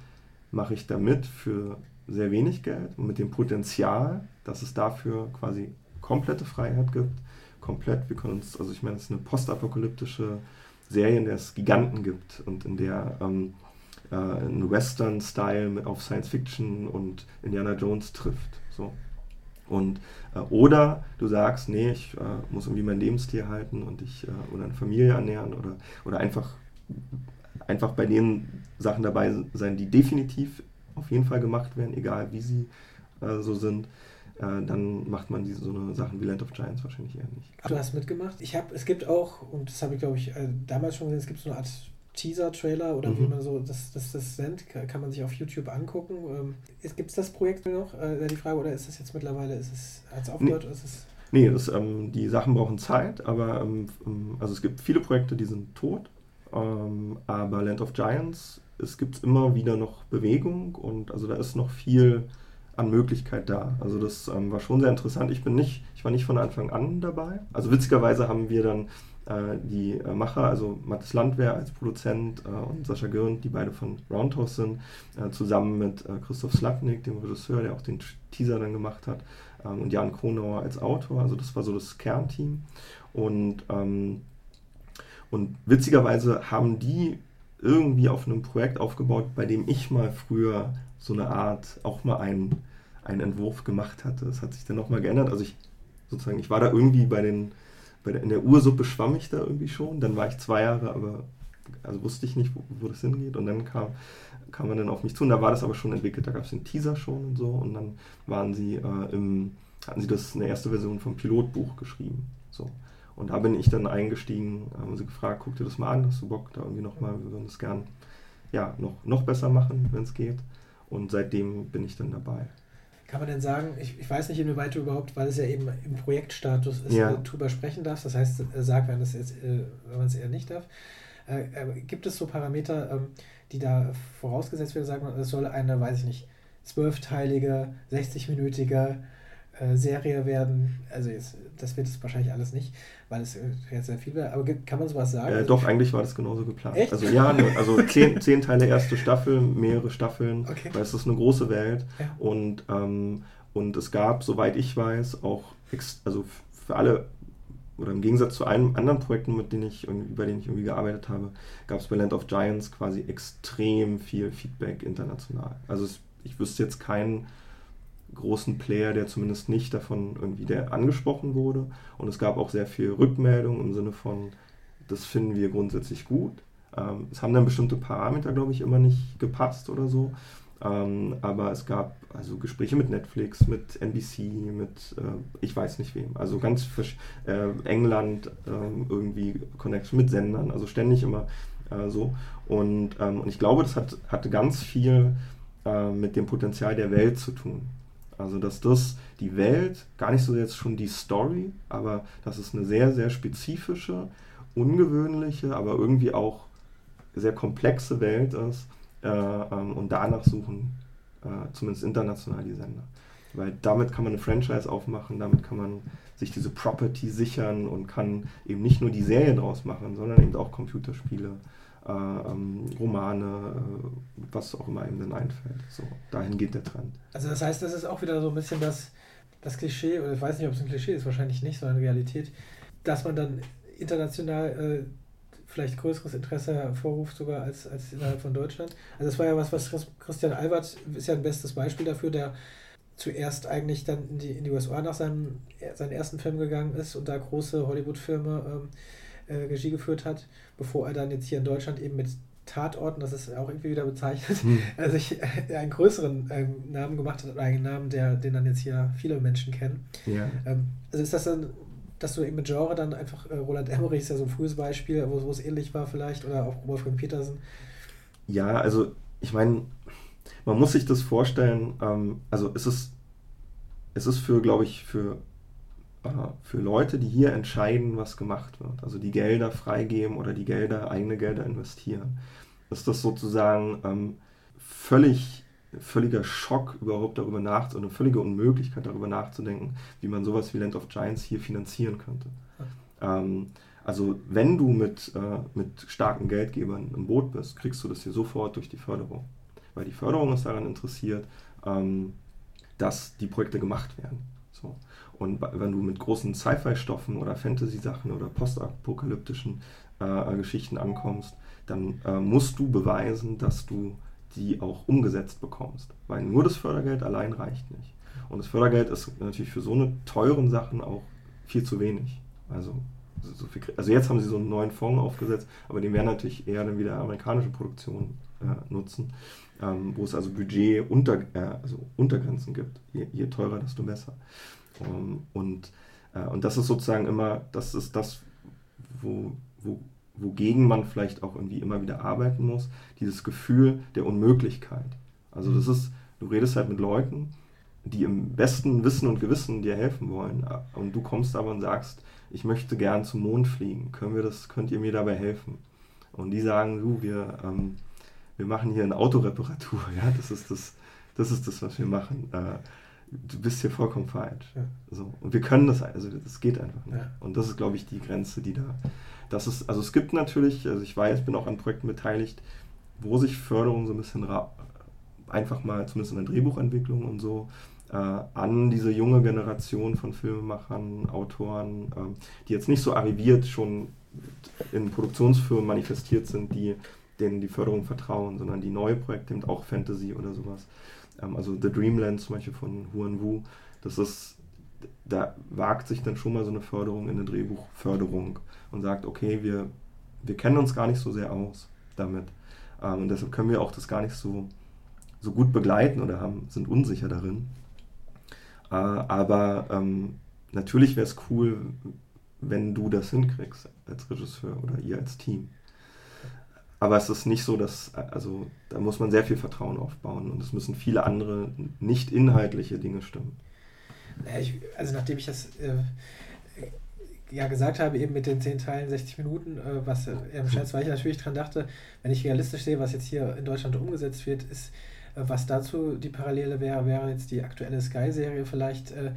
mache ich da mit für sehr wenig Geld und mit dem Potenzial, dass es dafür quasi komplette Freiheit gibt, komplett, wir können uns, also ich meine, es ist eine postapokalyptische Serie, in der es Giganten gibt und in der ähm, äh, ein Western-Style auf Science Fiction und Indiana Jones trifft. So. Und, äh, oder du sagst, nee, ich äh, muss irgendwie mein Lebenstier halten und ich äh, oder eine Familie ernähren oder, oder einfach, einfach bei den Sachen dabei sein, die definitiv auf jeden Fall gemacht werden, egal wie sie äh, so sind. Äh, dann macht man diese, so eine Sachen wie Land of Giants wahrscheinlich eher nicht. Du hast mitgemacht. Ich habe, es gibt auch, und das habe ich glaube ich äh, damals schon gesehen, es gibt so eine Art Teaser-Trailer oder mhm. wie man so das, das, das nennt, kann man sich auf YouTube angucken. Ähm, Gibt es das Projekt noch? Äh, die Frage, oder ist es jetzt mittlerweile, ist es als aufgehört? Nee. Ist es nee, das, ähm, die Sachen brauchen Zeit, aber ähm, ähm, also es gibt viele Projekte, die sind tot. Ähm, aber Land of Giants, es gibt immer wieder noch Bewegung und also da ist noch viel an Möglichkeit da. Also das ähm, war schon sehr interessant. Ich bin nicht, ich war nicht von Anfang an dabei. Also witzigerweise haben wir dann die äh, Macher, also Mathis Landwehr als Produzent äh, und Sascha Gürnt, die beide von Roundhouse sind, äh, zusammen mit äh, Christoph Slatnik, dem Regisseur, der auch den Teaser dann gemacht hat, ähm, und Jan Kronauer als Autor. Also das war so das Kernteam. Und, ähm, und witzigerweise haben die irgendwie auf einem Projekt aufgebaut, bei dem ich mal früher so eine Art, auch mal einen, einen Entwurf gemacht hatte. Das hat sich dann nochmal geändert. Also ich sozusagen, ich war da irgendwie bei den, der, in der Ursuppe schwamm ich da irgendwie schon. Dann war ich zwei Jahre, aber also wusste ich nicht, wo, wo das hingeht. Und dann kam, kam man dann auf mich zu. Und da war das aber schon entwickelt. Da gab es den Teaser schon und so. Und dann waren sie äh, im, hatten sie das eine erste Version vom Pilotbuch geschrieben. So. Und da bin ich dann eingestiegen, haben sie gefragt, guck dir das mal an, hast du Bock da irgendwie nochmal, wir würden das gern ja, noch, noch besser machen, wenn es geht. Und seitdem bin ich dann dabei. Kann man denn sagen, ich, ich weiß nicht, inwieweit du überhaupt, weil es ja eben im Projektstatus ist, ja. darüber sprechen darfst, das heißt, äh, sag, wenn, das jetzt, äh, wenn man es eher nicht darf. Äh, gibt es so Parameter, ähm, die da vorausgesetzt werden, sagen, es soll eine, weiß ich nicht, zwölfteilige, 60-minütige äh, Serie werden. Also jetzt, das wird es wahrscheinlich alles nicht, weil es jetzt sehr viel wäre. Aber kann man sowas sagen? Äh, also doch, eigentlich war das genauso geplant. Echt? Also ja, ne, also zehn, zehn Teile erste Staffel, mehrere Staffeln, okay. weil es ist eine große Welt. Ja. Und, ähm, und es gab, soweit ich weiß, auch also für alle oder im Gegensatz zu allen anderen Projekten, mit denen ich, bei denen ich irgendwie gearbeitet habe, gab es bei Land of Giants quasi extrem viel Feedback international. Also es, ich wüsste jetzt keinen großen Player, der zumindest nicht davon irgendwie der angesprochen wurde. Und es gab auch sehr viel Rückmeldung im Sinne von, das finden wir grundsätzlich gut. Ähm, es haben dann bestimmte Parameter, glaube ich, immer nicht gepasst oder so. Ähm, aber es gab also Gespräche mit Netflix, mit NBC, mit äh, ich weiß nicht wem. Also ganz äh, England äh, irgendwie Connection mit Sendern, also ständig immer äh, so. Und, ähm, und ich glaube, das hat, hatte ganz viel äh, mit dem Potenzial der Welt zu tun. Also dass das die Welt, gar nicht so jetzt schon die Story, aber dass es eine sehr, sehr spezifische, ungewöhnliche, aber irgendwie auch sehr komplexe Welt ist. Äh, ähm, und danach suchen äh, zumindest international die Sender. Weil damit kann man eine Franchise aufmachen, damit kann man sich diese Property sichern und kann eben nicht nur die Serie draus machen, sondern eben auch Computerspiele Romane, äh, was auch immer ihm dann einfällt. So, dahin geht der Trend. Also das heißt, das ist auch wieder so ein bisschen das, das Klischee, oder ich weiß nicht, ob es ein Klischee ist, wahrscheinlich nicht, sondern Realität, dass man dann international äh, vielleicht größeres Interesse hervorruft, sogar als, als innerhalb von Deutschland. Also das war ja was, was Christian Albert ist ja ein bestes Beispiel dafür, der zuerst eigentlich dann in die, in die USA nach seinem, seinen ersten Film gegangen ist und da große Hollywood-Filme ähm, äh, Regie geführt hat, bevor er dann jetzt hier in Deutschland eben mit Tatorten, das ist auch irgendwie wieder bezeichnet, hm. äh, sich äh, einen größeren ähm, Namen gemacht hat, einen Namen, der, den dann jetzt hier viele Menschen kennen. Ja. Ähm, also ist das dann, dass du eben mit Genre dann einfach, äh, Roland Emmerich ist ja so ein frühes Beispiel, wo, wo es ähnlich war vielleicht, oder auch Wolfgang Petersen. Ja, also ich meine, man muss sich das vorstellen, ähm, also es ist, es ist für, glaube ich, für, äh, für Leute, die hier entscheiden, was gemacht wird, also die Gelder freigeben oder die Gelder, eigene Gelder investieren, ist das sozusagen ähm, völlig, völliger Schock, überhaupt darüber nachzudenken, eine völlige Unmöglichkeit darüber nachzudenken, wie man sowas wie Land of Giants hier finanzieren könnte. Ähm, also wenn du mit, äh, mit starken Geldgebern im Boot bist, kriegst du das hier sofort durch die Förderung weil die Förderung ist daran interessiert, ähm, dass die Projekte gemacht werden. Und wenn du mit großen Sci-Fi-Stoffen oder Fantasy-Sachen oder postapokalyptischen äh, Geschichten ankommst, dann äh, musst du beweisen, dass du die auch umgesetzt bekommst. Weil nur das Fördergeld allein reicht nicht. Und das Fördergeld ist natürlich für so eine teuren Sachen auch viel zu wenig. Also, so viel, also jetzt haben sie so einen neuen Fonds aufgesetzt, aber den werden natürlich eher dann wieder amerikanische Produktionen äh, nutzen ähm, wo es also Budget unter, äh, also Untergrenzen gibt. Je, je, teurer, desto besser. Und, äh, und das ist sozusagen immer, das ist das, wo, wo, wogegen man vielleicht auch irgendwie immer wieder arbeiten muss, dieses Gefühl der Unmöglichkeit. Also das ist, du redest halt mit Leuten, die im besten Wissen und Gewissen dir helfen wollen. Und du kommst aber und sagst, ich möchte gern zum Mond fliegen. Können wir das, könnt ihr mir dabei helfen? Und die sagen, du, wir, ähm, wir machen hier eine Autoreparatur, ja, das ist das, das ist das, was wir machen. Äh, du bist hier vollkommen falsch. Ja. So. Und wir können das, also das geht einfach nicht. Ja. Und das ist, glaube ich, die Grenze, die da, das ist, also es gibt natürlich, also ich weiß, bin auch an Projekten beteiligt, wo sich Förderung so ein bisschen einfach mal, zumindest in der Drehbuchentwicklung und so, äh, an diese junge Generation von Filmemachern, Autoren, äh, die jetzt nicht so arriviert schon in Produktionsfirmen manifestiert sind, die denen die Förderung vertrauen, sondern die neue Projekte, auch Fantasy oder sowas. Also The Dreamland zum Beispiel von Huan Wu, das ist, da wagt sich dann schon mal so eine Förderung in eine Drehbuchförderung und sagt, okay, wir, wir kennen uns gar nicht so sehr aus damit. Ähm, und deshalb können wir auch das gar nicht so, so gut begleiten oder haben, sind unsicher darin. Äh, aber ähm, natürlich wäre es cool, wenn du das hinkriegst als Regisseur oder ihr als Team. Aber es ist nicht so, dass, also da muss man sehr viel Vertrauen aufbauen und es müssen viele andere nicht inhaltliche Dinge stimmen. Ja, ich, also nachdem ich das äh, ja gesagt habe, eben mit den 10 Teilen 60 Minuten, äh, was äh, im Scherz, weil ich natürlich dran dachte, wenn ich realistisch sehe, was jetzt hier in Deutschland umgesetzt wird, ist, äh, was dazu die Parallele wäre, wäre jetzt die aktuelle Sky-Serie vielleicht äh,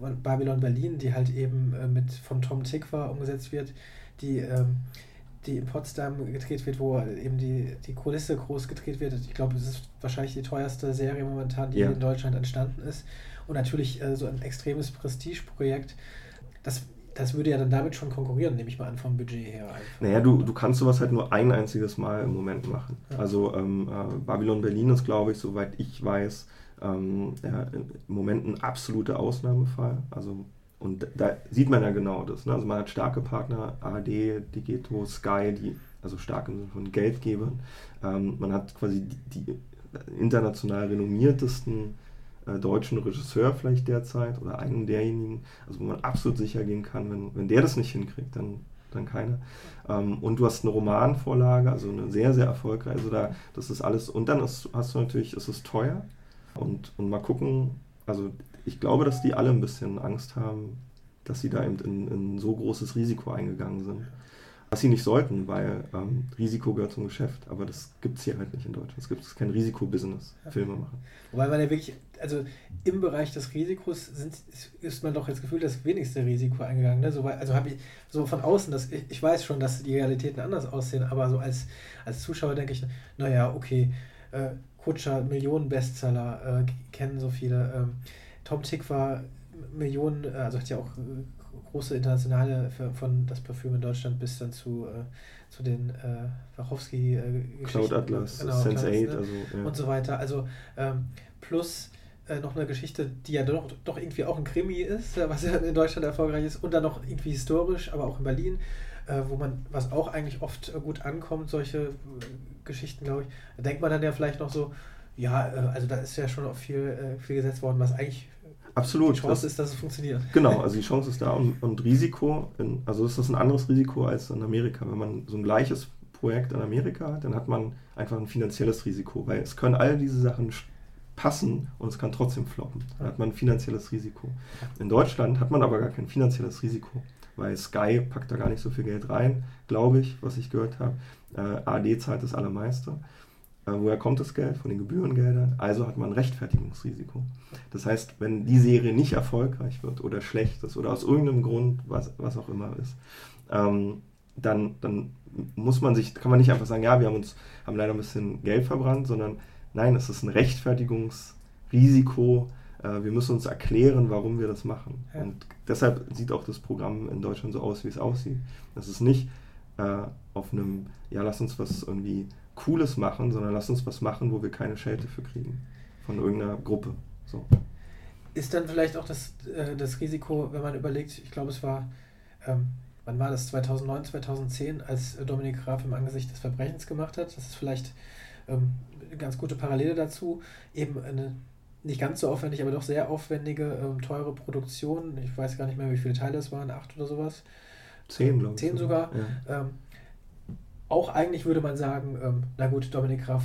Babylon Berlin, die halt eben äh, mit vom Tom Tick war umgesetzt wird, die ähm, die in Potsdam gedreht wird, wo eben die, die Kulisse groß gedreht wird. Ich glaube, es ist wahrscheinlich die teuerste Serie momentan, die ja. in Deutschland entstanden ist. Und natürlich äh, so ein extremes Prestigeprojekt. Das, das würde ja dann damit schon konkurrieren, nehme ich mal an, vom Budget her. Einfach. Naja, du, du kannst sowas halt nur ein einziges Mal im Moment machen. Ja. Also ähm, äh, Babylon Berlin ist, glaube ich, soweit ich weiß, ähm, ja, im Moment ein absoluter Ausnahmefall. Also und da sieht man ja genau das. Ne? Also man hat starke Partner, ARD, Digito, Sky, die, also stark im Sinne von Geldgebern. Ähm, man hat quasi die, die international renommiertesten äh, deutschen Regisseur vielleicht derzeit oder einen derjenigen, also wo man absolut sicher gehen kann, wenn, wenn der das nicht hinkriegt, dann, dann keiner. Ähm, und du hast eine Romanvorlage, also eine sehr, sehr erfolgreiche, also da, das ist alles, und dann ist, hast du natürlich, ist es teuer und, und mal gucken, also ich glaube, dass die alle ein bisschen Angst haben, dass sie da eben in, in so großes Risiko eingegangen sind. Was sie nicht sollten, weil ähm, Risiko gehört zum Geschäft, aber das gibt es hier halt nicht in Deutschland. Es gibt kein Risikobusiness, ja. Filme machen. Wobei man ja wirklich, also im Bereich des Risikos sind, ist man doch jetzt gefühlt das wenigste Risiko eingegangen. Ne? So, also habe ich so von außen, dass ich, ich weiß schon, dass die Realitäten anders aussehen, aber so als, als Zuschauer denke ich, naja, okay, äh, Kutscher, Millionen-Bestseller, äh, kennen so viele. Ähm, Tom Tick war Millionen, äh, also hat ja auch äh, große internationale von das Parfüm in Deutschland bis dann zu, äh, zu den äh, Wachowski äh, Cloud Atlas, genau, Sense8 ne? also, ja. und so weiter. Also ähm, plus äh, noch eine Geschichte, die ja doch, doch irgendwie auch ein Krimi ist, was ja in Deutschland erfolgreich ist, und dann noch irgendwie historisch, aber auch in Berlin, äh, wo man, was auch eigentlich oft gut ankommt, solche Geschichten, glaube ich. Da denkt man dann ja vielleicht noch so, ja, also da ist ja schon auch viel, viel gesetzt worden, was eigentlich Absolut. Die Chance das, ist, dass es funktioniert. Genau, also die Chance ist da und, und Risiko, in, also ist das ein anderes Risiko als in Amerika. Wenn man so ein gleiches Projekt in Amerika hat, dann hat man einfach ein finanzielles Risiko, weil es können all diese Sachen passen und es kann trotzdem floppen. Da hat man ein finanzielles Risiko. In Deutschland hat man aber gar kein finanzielles Risiko, weil Sky packt da gar nicht so viel Geld rein, glaube ich, was ich gehört habe. Äh, ARD zahlt das allermeiste. Äh, woher kommt das Geld? Von den Gebührengeldern. Also hat man ein Rechtfertigungsrisiko. Das heißt, wenn die Serie nicht erfolgreich wird oder schlecht ist oder aus irgendeinem Grund, was, was auch immer ist, ähm, dann, dann muss man sich, kann man nicht einfach sagen, ja, wir haben uns, haben leider ein bisschen Geld verbrannt, sondern nein, es ist ein Rechtfertigungsrisiko. Äh, wir müssen uns erklären, warum wir das machen. Ja. Und deshalb sieht auch das Programm in Deutschland so aus, wie es aussieht. Das ist nicht äh, auf einem, ja, lass uns was irgendwie Cooles machen, sondern lass uns was machen, wo wir keine Schelte für kriegen. Von irgendeiner Gruppe. So. Ist dann vielleicht auch das, äh, das Risiko, wenn man überlegt, ich glaube, es war, ähm, wann war das, 2009, 2010, als Dominik Graf im Angesicht des Verbrechens gemacht hat. Das ist vielleicht ähm, eine ganz gute Parallele dazu. Eben eine nicht ganz so aufwendig, aber doch sehr aufwendige, ähm, teure Produktion. Ich weiß gar nicht mehr, wie viele Teile es waren, acht oder sowas. Zehn, glaube ich. Zehn sogar. Ja. Ähm, auch eigentlich würde man sagen, ähm, na gut, Dominik Graf,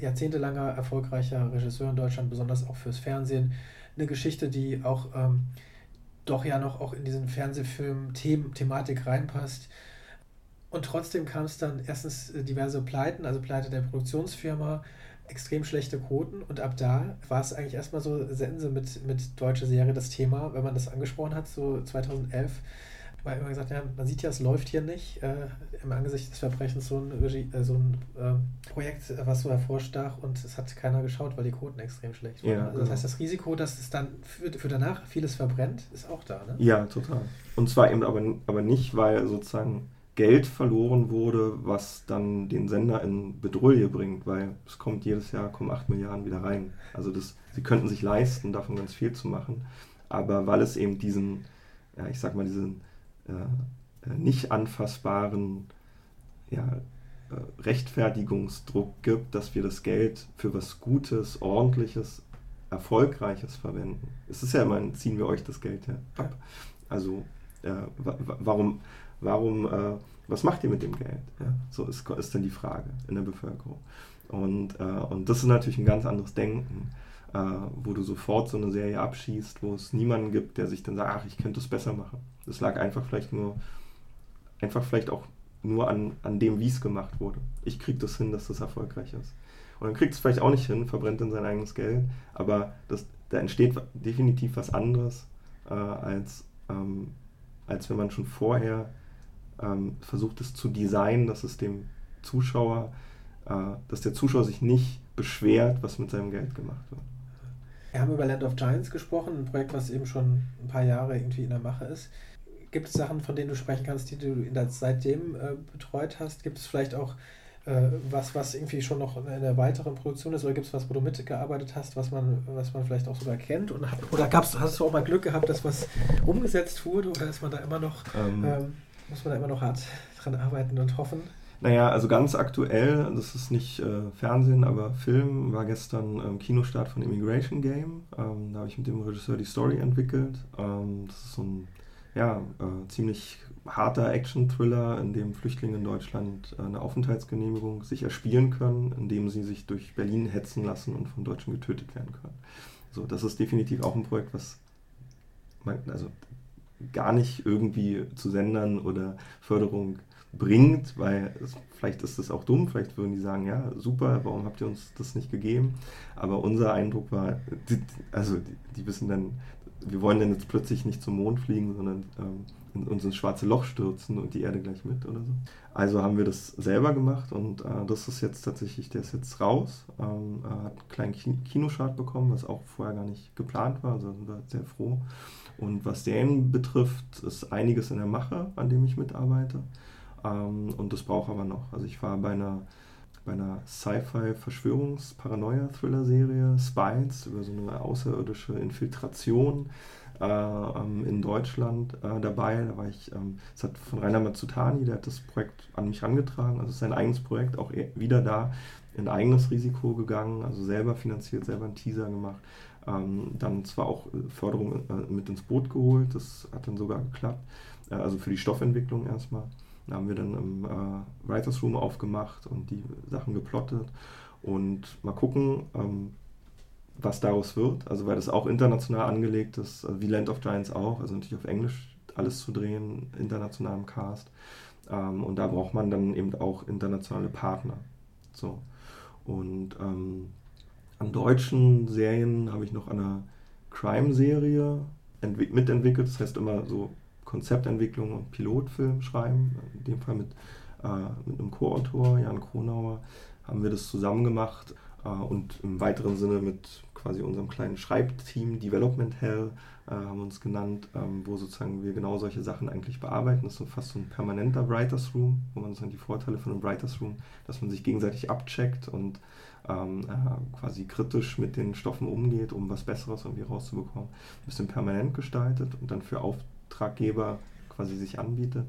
jahrzehntelanger erfolgreicher Regisseur in Deutschland, besonders auch fürs Fernsehen. Eine Geschichte, die auch ähm, doch ja noch auch in diesen Fernsehfilm-Thematik reinpasst. Und trotzdem kam es dann erstens äh, diverse Pleiten, also Pleite der Produktionsfirma, extrem schlechte Quoten und ab da war es eigentlich erstmal so Sense mit, mit deutscher Serie das Thema, wenn man das angesprochen hat, so 2011 weil immer gesagt, ja, man sieht ja, es läuft hier nicht äh, im Angesicht des Verbrechens so ein, Regie, äh, so ein äh, Projekt, was so hervorstach und es hat keiner geschaut, weil die Quoten extrem schlecht waren. Ja, also das genau. heißt, das Risiko, dass es dann für, für danach vieles verbrennt, ist auch da, ne? Ja, total. Und zwar eben aber, aber nicht, weil sozusagen Geld verloren wurde, was dann den Sender in Bedrohung bringt, weil es kommt jedes Jahr kommen 8 Milliarden wieder rein. Also das, sie könnten sich leisten, davon ganz viel zu machen. Aber weil es eben diesen, ja, ich sag mal, diesen nicht anfassbaren ja, äh, Rechtfertigungsdruck gibt, dass wir das Geld für was Gutes, Ordentliches, Erfolgreiches verwenden. Es ist ja immer, ziehen wir euch das Geld ja ab. Also äh, warum, warum, äh, was macht ihr mit dem Geld? Ja, so ist, ist dann die Frage in der Bevölkerung. Und, äh, und das ist natürlich ein ganz anderes Denken, äh, wo du sofort so eine Serie abschießt, wo es niemanden gibt, der sich dann sagt, ach, ich könnte es besser machen. Das lag einfach vielleicht nur, einfach vielleicht auch nur an, an dem, wie es gemacht wurde. Ich kriege das hin, dass das erfolgreich ist. Und dann kriegt es vielleicht auch nicht hin, verbrennt dann sein eigenes Geld, aber das, da entsteht definitiv was anderes, äh, als, ähm, als wenn man schon vorher ähm, versucht, es zu designen, dass es dem Zuschauer, äh, dass der Zuschauer sich nicht beschwert, was mit seinem Geld gemacht wird. Wir haben über Land of Giants gesprochen, ein Projekt, was eben schon ein paar Jahre irgendwie in der Mache ist. Gibt es Sachen, von denen du sprechen kannst, die du seitdem äh, betreut hast? Gibt es vielleicht auch äh, was, was irgendwie schon noch in der weiteren Produktion ist? Oder gibt es was, wo du mitgearbeitet hast, was man, was man vielleicht auch sogar kennt? Und, oder gab's, hast du auch mal Glück gehabt, dass was umgesetzt wurde? Oder ist man da immer noch, ähm, ähm, muss man da immer noch hart dran arbeiten und hoffen? Naja, also ganz aktuell, das ist nicht äh, Fernsehen, aber Film, war gestern ähm, Kinostart von Immigration Game. Ähm, da habe ich mit dem Regisseur die Story entwickelt. Ähm, das ist so ein ja, äh, ziemlich harter Action-Thriller, in dem Flüchtlinge in Deutschland äh, eine Aufenthaltsgenehmigung sich erspielen können, indem sie sich durch Berlin hetzen lassen und von Deutschen getötet werden können. So, das ist definitiv auch ein Projekt, was man, also gar nicht irgendwie zu Sendern oder Förderung bringt, weil es, vielleicht ist das auch dumm, vielleicht würden die sagen, ja, super, warum habt ihr uns das nicht gegeben? Aber unser Eindruck war, die, also die, die, wissen dann, wir wollen dann jetzt plötzlich nicht zum Mond fliegen, sondern ähm, in, uns ins schwarze Loch stürzen und die Erde gleich mit oder so. Also haben wir das selber gemacht und äh, das ist jetzt tatsächlich, der ist jetzt raus, ähm, hat einen kleinen Kinostart bekommen, was auch vorher gar nicht geplant war, also sind wir sehr froh. Und was den betrifft, ist einiges in der Mache, an dem ich mitarbeite. Ähm, und das braucht aber noch. Also ich war bei einer, bei einer Sci-Fi-Verschwörungs-Paranoia-Thriller-Serie Spies über so eine außerirdische Infiltration äh, ähm, in Deutschland äh, dabei. Da war ich, ähm, es hat von Rainer Mazzutani, der hat das Projekt an mich herangetragen. Also sein eigenes Projekt, auch wieder da in eigenes Risiko gegangen, also selber finanziert, selber einen Teaser gemacht. Ähm, dann zwar auch Förderung äh, mit ins Boot geholt, das hat dann sogar geklappt. Also für die Stoffentwicklung erstmal. Da haben wir dann im äh, Writers Room aufgemacht und die Sachen geplottet. Und mal gucken, ähm, was daraus wird. Also weil das auch international angelegt ist, also wie Land of Giants auch, also natürlich auf Englisch alles zu drehen, internationalem Cast. Ähm, und da braucht man dann eben auch internationale Partner. So. Und ähm, an deutschen Serien habe ich noch eine Crime-Serie mitentwickelt. Das heißt immer so Konzeptentwicklung und Pilotfilm schreiben. In dem Fall mit, äh, mit einem Co-Autor, Jan Kronauer, haben wir das zusammen gemacht. Äh, und im weiteren Sinne mit quasi unserem kleinen Schreibteam Development Hell äh, haben wir uns genannt, ähm, wo sozusagen wir genau solche Sachen eigentlich bearbeiten. Das ist fast so ein permanenter Writers Room, wo man sozusagen die Vorteile von einem Writers Room, dass man sich gegenseitig abcheckt und ähm, äh, quasi kritisch mit den Stoffen umgeht, um was Besseres irgendwie rauszubekommen. Ein bisschen permanent gestaltet und dann für Auftraggeber quasi sich anbietet.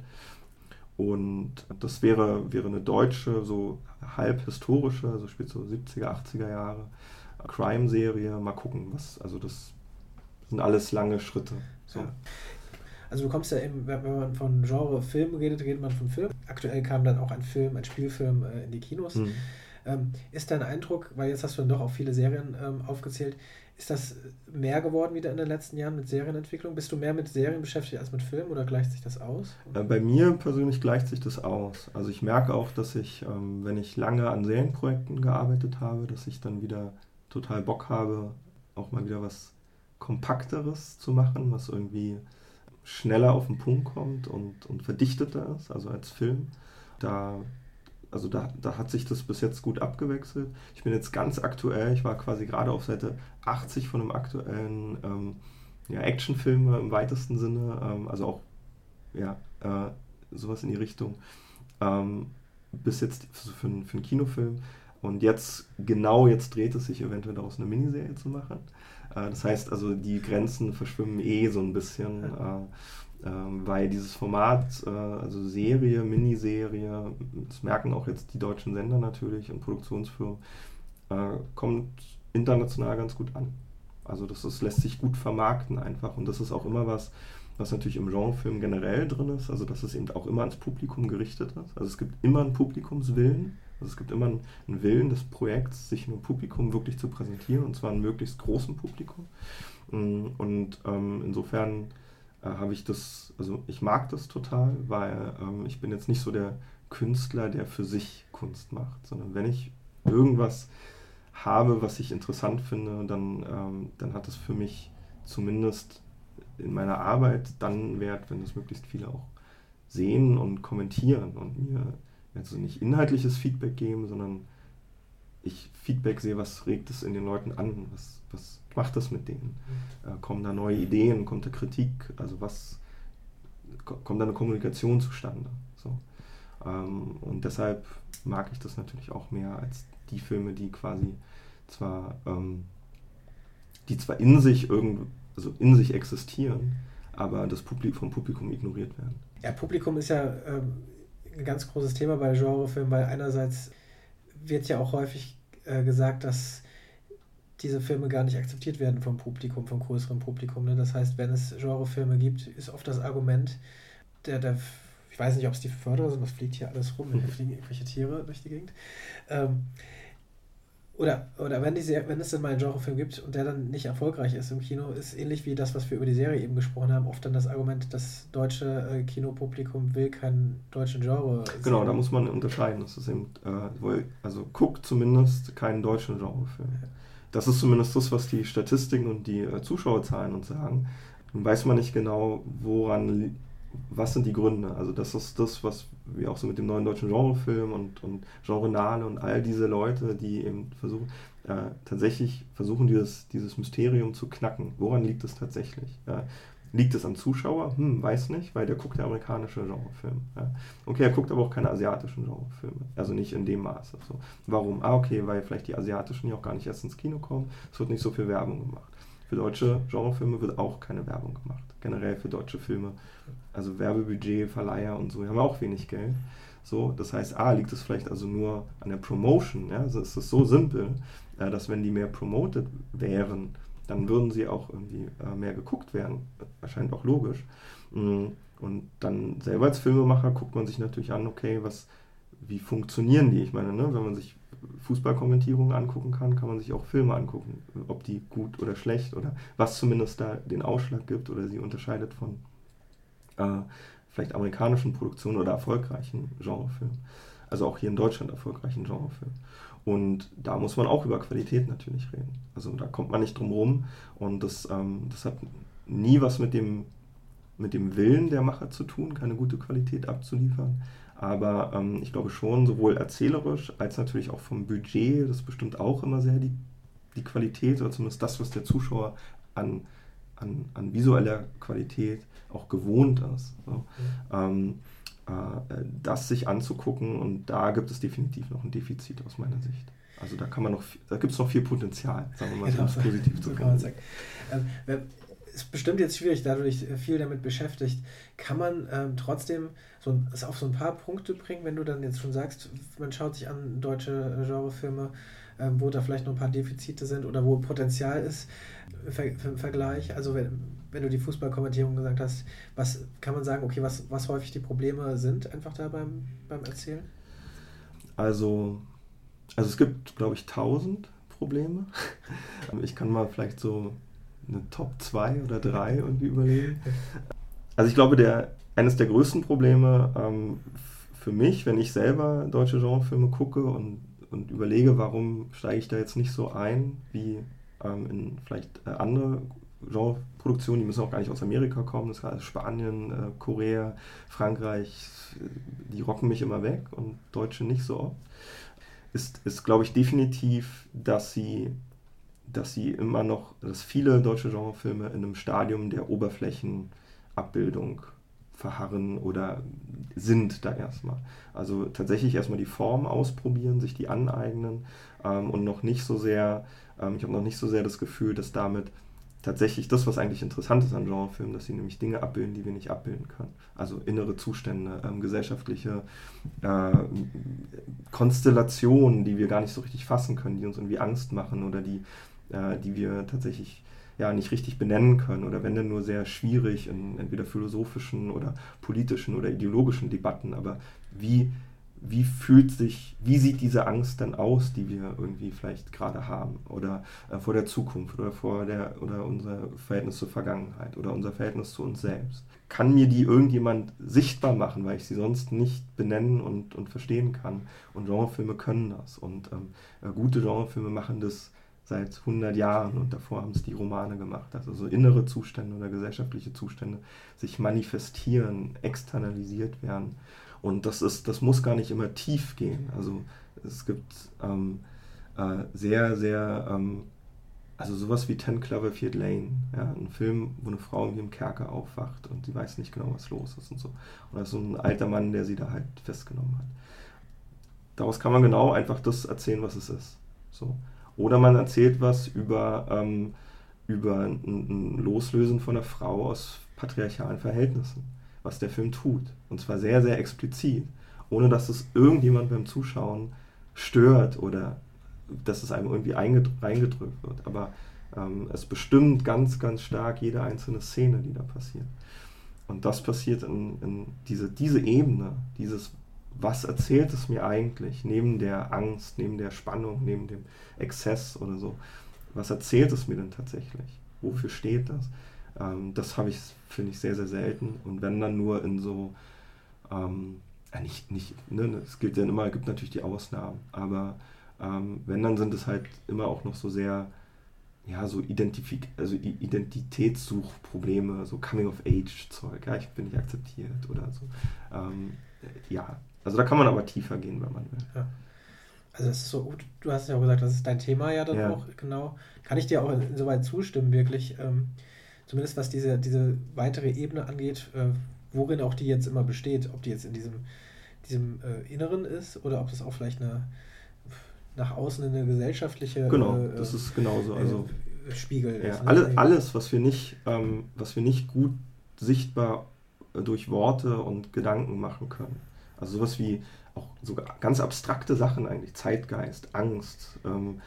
Und das wäre, wäre eine deutsche, so halb historische, also spielt so 70er, 80er Jahre, Crime-Serie. Mal gucken, was, also das sind alles lange Schritte. So. Ja. Also du kommst ja eben, wenn man von Genre Film redet, redet man von Film. Aktuell kam dann auch ein Film, ein Spielfilm äh, in die Kinos. Mhm. Ähm, ist dein Eindruck, weil jetzt hast du dann doch auch viele Serien ähm, aufgezählt, ist das mehr geworden wieder in den letzten Jahren mit Serienentwicklung? Bist du mehr mit Serien beschäftigt als mit Filmen oder gleicht sich das aus? Äh, bei mir persönlich gleicht sich das aus. Also ich merke auch, dass ich, ähm, wenn ich lange an Serienprojekten gearbeitet habe, dass ich dann wieder total Bock habe, auch mal wieder was Kompakteres zu machen, was irgendwie schneller auf den Punkt kommt und, und verdichteter ist, also als Film. Da also da, da hat sich das bis jetzt gut abgewechselt. Ich bin jetzt ganz aktuell, ich war quasi gerade auf Seite 80 von einem aktuellen ähm, ja, Actionfilm im weitesten Sinne, ähm, also auch ja, äh, sowas in die Richtung. Ähm, bis jetzt für, für, für einen Kinofilm. Und jetzt, genau jetzt dreht es sich eventuell daraus, eine Miniserie zu machen. Äh, das heißt also, die Grenzen verschwimmen eh so ein bisschen. Äh, ähm, weil dieses Format, äh, also Serie, Miniserie, das merken auch jetzt die deutschen Sender natürlich und Produktionsfirmen, äh, kommt international ganz gut an. Also das ist, lässt sich gut vermarkten einfach und das ist auch immer was, was natürlich im Genrefilm generell drin ist, also dass es eben auch immer ans Publikum gerichtet ist. Also es gibt immer einen Publikumswillen, also es gibt immer einen, Willen des Projekts, sich einem Publikum wirklich zu präsentieren und zwar einem möglichst großen Publikum. Mm, und ähm, insofern äh, habe ich das, also ich mag das total, weil ähm, ich bin jetzt nicht so der Künstler, der für sich Kunst macht, sondern wenn ich irgendwas habe, was ich interessant finde, dann, ähm, dann hat es für mich zumindest in meiner Arbeit dann Wert, wenn das möglichst viele auch sehen und kommentieren und mir also nicht inhaltliches Feedback geben, sondern ich Feedback sehe, was regt es in den Leuten an, was, was macht das mit denen? Mhm. Äh, kommen da neue Ideen, kommt da Kritik, also was kommt da eine Kommunikation zustande? So. Ähm, und deshalb mag ich das natürlich auch mehr als die Filme, die quasi zwar, ähm, die zwar in sich irgend, also in sich existieren, aber das Publikum, vom Publikum ignoriert werden. Ja, Publikum ist ja ähm, ein ganz großes Thema bei Genrefilmen, weil einerseits wird ja auch häufig äh, gesagt, dass diese Filme gar nicht akzeptiert werden vom Publikum, vom größeren Publikum. Ne? Das heißt, wenn es Genrefilme gibt, ist oft das Argument, der, der ich weiß nicht, ob es die Förderer sind, was fliegt hier alles rum, mhm. fliegen irgendwelche Tiere durch die Gegend. Ähm, oder, oder wenn, die, wenn es dann mal einen Genrefilm gibt und der dann nicht erfolgreich ist im Kino, ist ähnlich wie das, was wir über die Serie eben gesprochen haben, oft dann das Argument, das deutsche äh, Kinopublikum will keinen deutschen Genre. Genau, da muss man unterscheiden. Das ist eben, äh, also guckt zumindest keinen deutschen Genrefilm. Ja. Das ist zumindest das, was die Statistiken und die äh, Zuschauerzahlen uns sagen. Nun weiß man nicht genau, woran was sind die Gründe? Also das ist das, was wir auch so mit dem neuen deutschen Genrefilm und, und Genrenale und all diese Leute, die eben versuchen, äh, tatsächlich versuchen, dieses, dieses Mysterium zu knacken. Woran liegt es tatsächlich? Ja, Liegt es am Zuschauer? Hm, weiß nicht, weil der guckt ja amerikanische Genrefilme. Ja. Okay, er guckt aber auch keine asiatischen Genrefilme. Also nicht in dem Maße. So. Warum? Ah, okay, weil vielleicht die asiatischen hier auch gar nicht erst ins Kino kommen. Es wird nicht so viel Werbung gemacht. Für deutsche Genrefilme wird auch keine Werbung gemacht. Generell für deutsche Filme. Also Werbebudget, Verleiher und so, die haben auch wenig Geld. So, das heißt, A, liegt es vielleicht also nur an der Promotion. Ja? Also es ist so simpel, äh, dass wenn die mehr promoted wären, dann würden sie auch irgendwie äh, mehr geguckt werden. Erscheint auch logisch. Mm, und dann selber als Filmemacher guckt man sich natürlich an, okay, was, wie funktionieren die? Ich meine, ne, wenn man sich Fußballkommentierungen angucken kann, kann man sich auch Filme angucken, ob die gut oder schlecht oder was zumindest da den Ausschlag gibt oder sie unterscheidet von äh, vielleicht amerikanischen Produktionen oder erfolgreichen Genrefilmen. Also auch hier in Deutschland erfolgreichen Genrefilmen. Und da muss man auch über Qualität natürlich reden. Also da kommt man nicht drum rum. Und das, ähm, das hat nie was mit dem, mit dem Willen der Macher zu tun, keine gute Qualität abzuliefern. Aber ähm, ich glaube schon, sowohl erzählerisch als natürlich auch vom Budget, das bestimmt auch immer sehr die, die Qualität oder zumindest das, was der Zuschauer an, an, an visueller Qualität auch gewohnt ist. So. Mhm. Ähm, äh, das sich anzugucken und da gibt es definitiv noch ein Defizit aus meiner Sicht. Also da kann man noch, da gibt es noch viel Potenzial, sagen wir mal genau. so positiv zu können. Ähm, ist bestimmt jetzt schwierig, da du dich viel damit beschäftigt. Kann man ähm, trotzdem so, es auf so ein paar Punkte bringen, wenn du dann jetzt schon sagst, man schaut sich an deutsche Genrefilme, ähm, wo da vielleicht noch ein paar Defizite sind oder wo Potenzial ist im Vergleich? Also wenn, wenn du die Fußballkommentierung gesagt hast, was kann man sagen, okay, was, was häufig die Probleme sind einfach da beim, beim Erzählen? Also, also es gibt, glaube ich, tausend Probleme. Ich kann mal vielleicht so eine Top 2 oder 3 irgendwie überlegen. Also ich glaube, der, eines der größten Probleme ähm, für mich, wenn ich selber deutsche Genrefilme gucke und, und überlege, warum steige ich da jetzt nicht so ein wie ähm, in vielleicht äh, andere Genreproduktionen, die müssen auch gar nicht aus Amerika kommen, das heißt Spanien, äh, Korea, Frankreich, die rocken mich immer weg und Deutsche nicht so oft, ist, ist glaube ich, definitiv, dass sie, dass sie immer noch, dass viele deutsche Genrefilme in einem Stadium der Oberflächenabbildung verharren oder sind da erstmal. Also tatsächlich erstmal die Form ausprobieren, sich die aneignen ähm, und noch nicht so sehr, ähm, ich habe noch nicht so sehr das Gefühl, dass damit tatsächlich das, was eigentlich interessant ist an Genrefilmen, dass sie nämlich Dinge abbilden, die wir nicht abbilden können. Also innere Zustände, ähm, gesellschaftliche äh, Konstellationen, die wir gar nicht so richtig fassen können, die uns irgendwie Angst machen oder die, äh, die wir tatsächlich ja nicht richtig benennen können oder wenn dann nur sehr schwierig in entweder philosophischen oder politischen oder ideologischen Debatten. Aber wie wie fühlt sich, wie sieht diese Angst dann aus, die wir irgendwie vielleicht gerade haben oder äh, vor der Zukunft oder vor der oder unser Verhältnis zur Vergangenheit oder unser Verhältnis zu uns selbst? Kann mir die irgendjemand sichtbar machen, weil ich sie sonst nicht benennen und, und verstehen kann? Und Genrefilme können das und ähm, äh, gute Genrefilme machen das seit 100 Jahren und davor haben es die Romane gemacht. Also so innere Zustände oder gesellschaftliche Zustände sich manifestieren, externalisiert werden und das, ist, das muss gar nicht immer tief gehen. Also es gibt ähm, äh, sehr, sehr, ähm, also sowas wie Ten Cloverfield Lane, ja, ein Film, wo eine Frau irgendwie im Kerker aufwacht und sie weiß nicht genau, was los ist und so. Und so ein alter Mann, der sie da halt festgenommen hat. Daraus kann man genau einfach das erzählen, was es ist. So. Oder man erzählt was über, ähm, über ein, Loslösen von einer Frau aus patriarchalen Verhältnissen was der Film tut. Und zwar sehr, sehr explizit, ohne dass es irgendjemand beim Zuschauen stört oder dass es einem irgendwie reingedrückt wird. Aber ähm, es bestimmt ganz, ganz stark jede einzelne Szene, die da passiert. Und das passiert in, in diese, diese Ebene, dieses, was erzählt es mir eigentlich, neben der Angst, neben der Spannung, neben dem Exzess oder so, was erzählt es mir denn tatsächlich? Wofür steht das? Ähm, das habe ich, finde ich, sehr, sehr selten. Und wenn dann nur in so, ähm, nicht, nicht, ne, es gilt ja immer, gibt natürlich die Ausnahmen, aber ähm, wenn, dann sind es halt immer auch noch so sehr, ja, so Identifik also Identitätssuchprobleme, so Coming-of-Age-Zeug, ja, ich bin nicht akzeptiert oder so. Ähm, ja, also da kann man aber tiefer gehen, wenn man will. Ja. Also das ist so gut, du hast ja auch gesagt, das ist dein Thema ja dann ja. auch, genau. Kann ich dir auch insoweit zustimmen, wirklich. Ähm, zumindest was diese, diese weitere Ebene angeht, äh, worin auch die jetzt immer besteht, ob die jetzt in diesem, diesem äh, Inneren ist oder ob das auch vielleicht eine nach außen eine gesellschaftliche genau, äh, das ist genauso. Also äh, Spiegel ja, ist. Ne? Alle, alles, was wir nicht, ähm, was wir nicht gut sichtbar durch Worte und Gedanken machen können. Also sowas wie auch sogar ganz abstrakte Sachen eigentlich, Zeitgeist, Angst, ähm,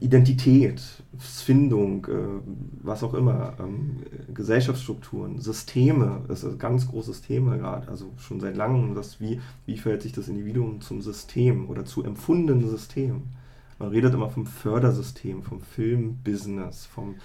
Identität, Findung, äh, was auch immer, ähm, Gesellschaftsstrukturen, Systeme, das ist ein ganz großes Thema gerade, also schon seit langem, das wie, wie verhält sich das Individuum zum System oder zu empfundenen System. Man redet immer vom Fördersystem, vom Filmbusiness, vom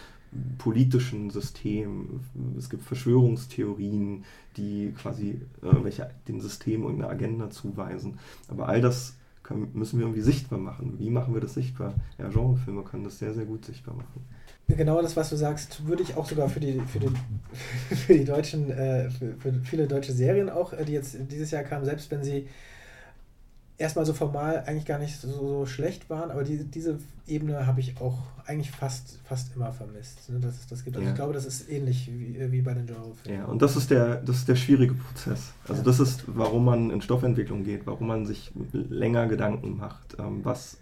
politischen System. Es gibt Verschwörungstheorien, die quasi äh, den Systemen irgendeine Agenda zuweisen. Aber all das können, müssen wir irgendwie sichtbar machen. Wie machen wir das sichtbar? Ja, Genrefilme können das sehr, sehr gut sichtbar machen. Genau das, was du sagst, würde ich auch sogar für die, für den, für die deutschen, äh, für, für, viele deutsche Serien auch, äh, die jetzt dieses Jahr kamen, selbst wenn sie erstmal so formal eigentlich gar nicht so, so schlecht waren, aber die, diese Ebene habe ich auch eigentlich fast, fast immer vermisst. Ne, dass es das gibt. Also ja. ich glaube, das ist ähnlich wie, wie bei den Genrefilmen. Ja, und das ist der, das ist der schwierige Prozess. Also ja. das ist, warum man in Stoffentwicklung geht, warum man sich länger Gedanken macht. Ähm, was,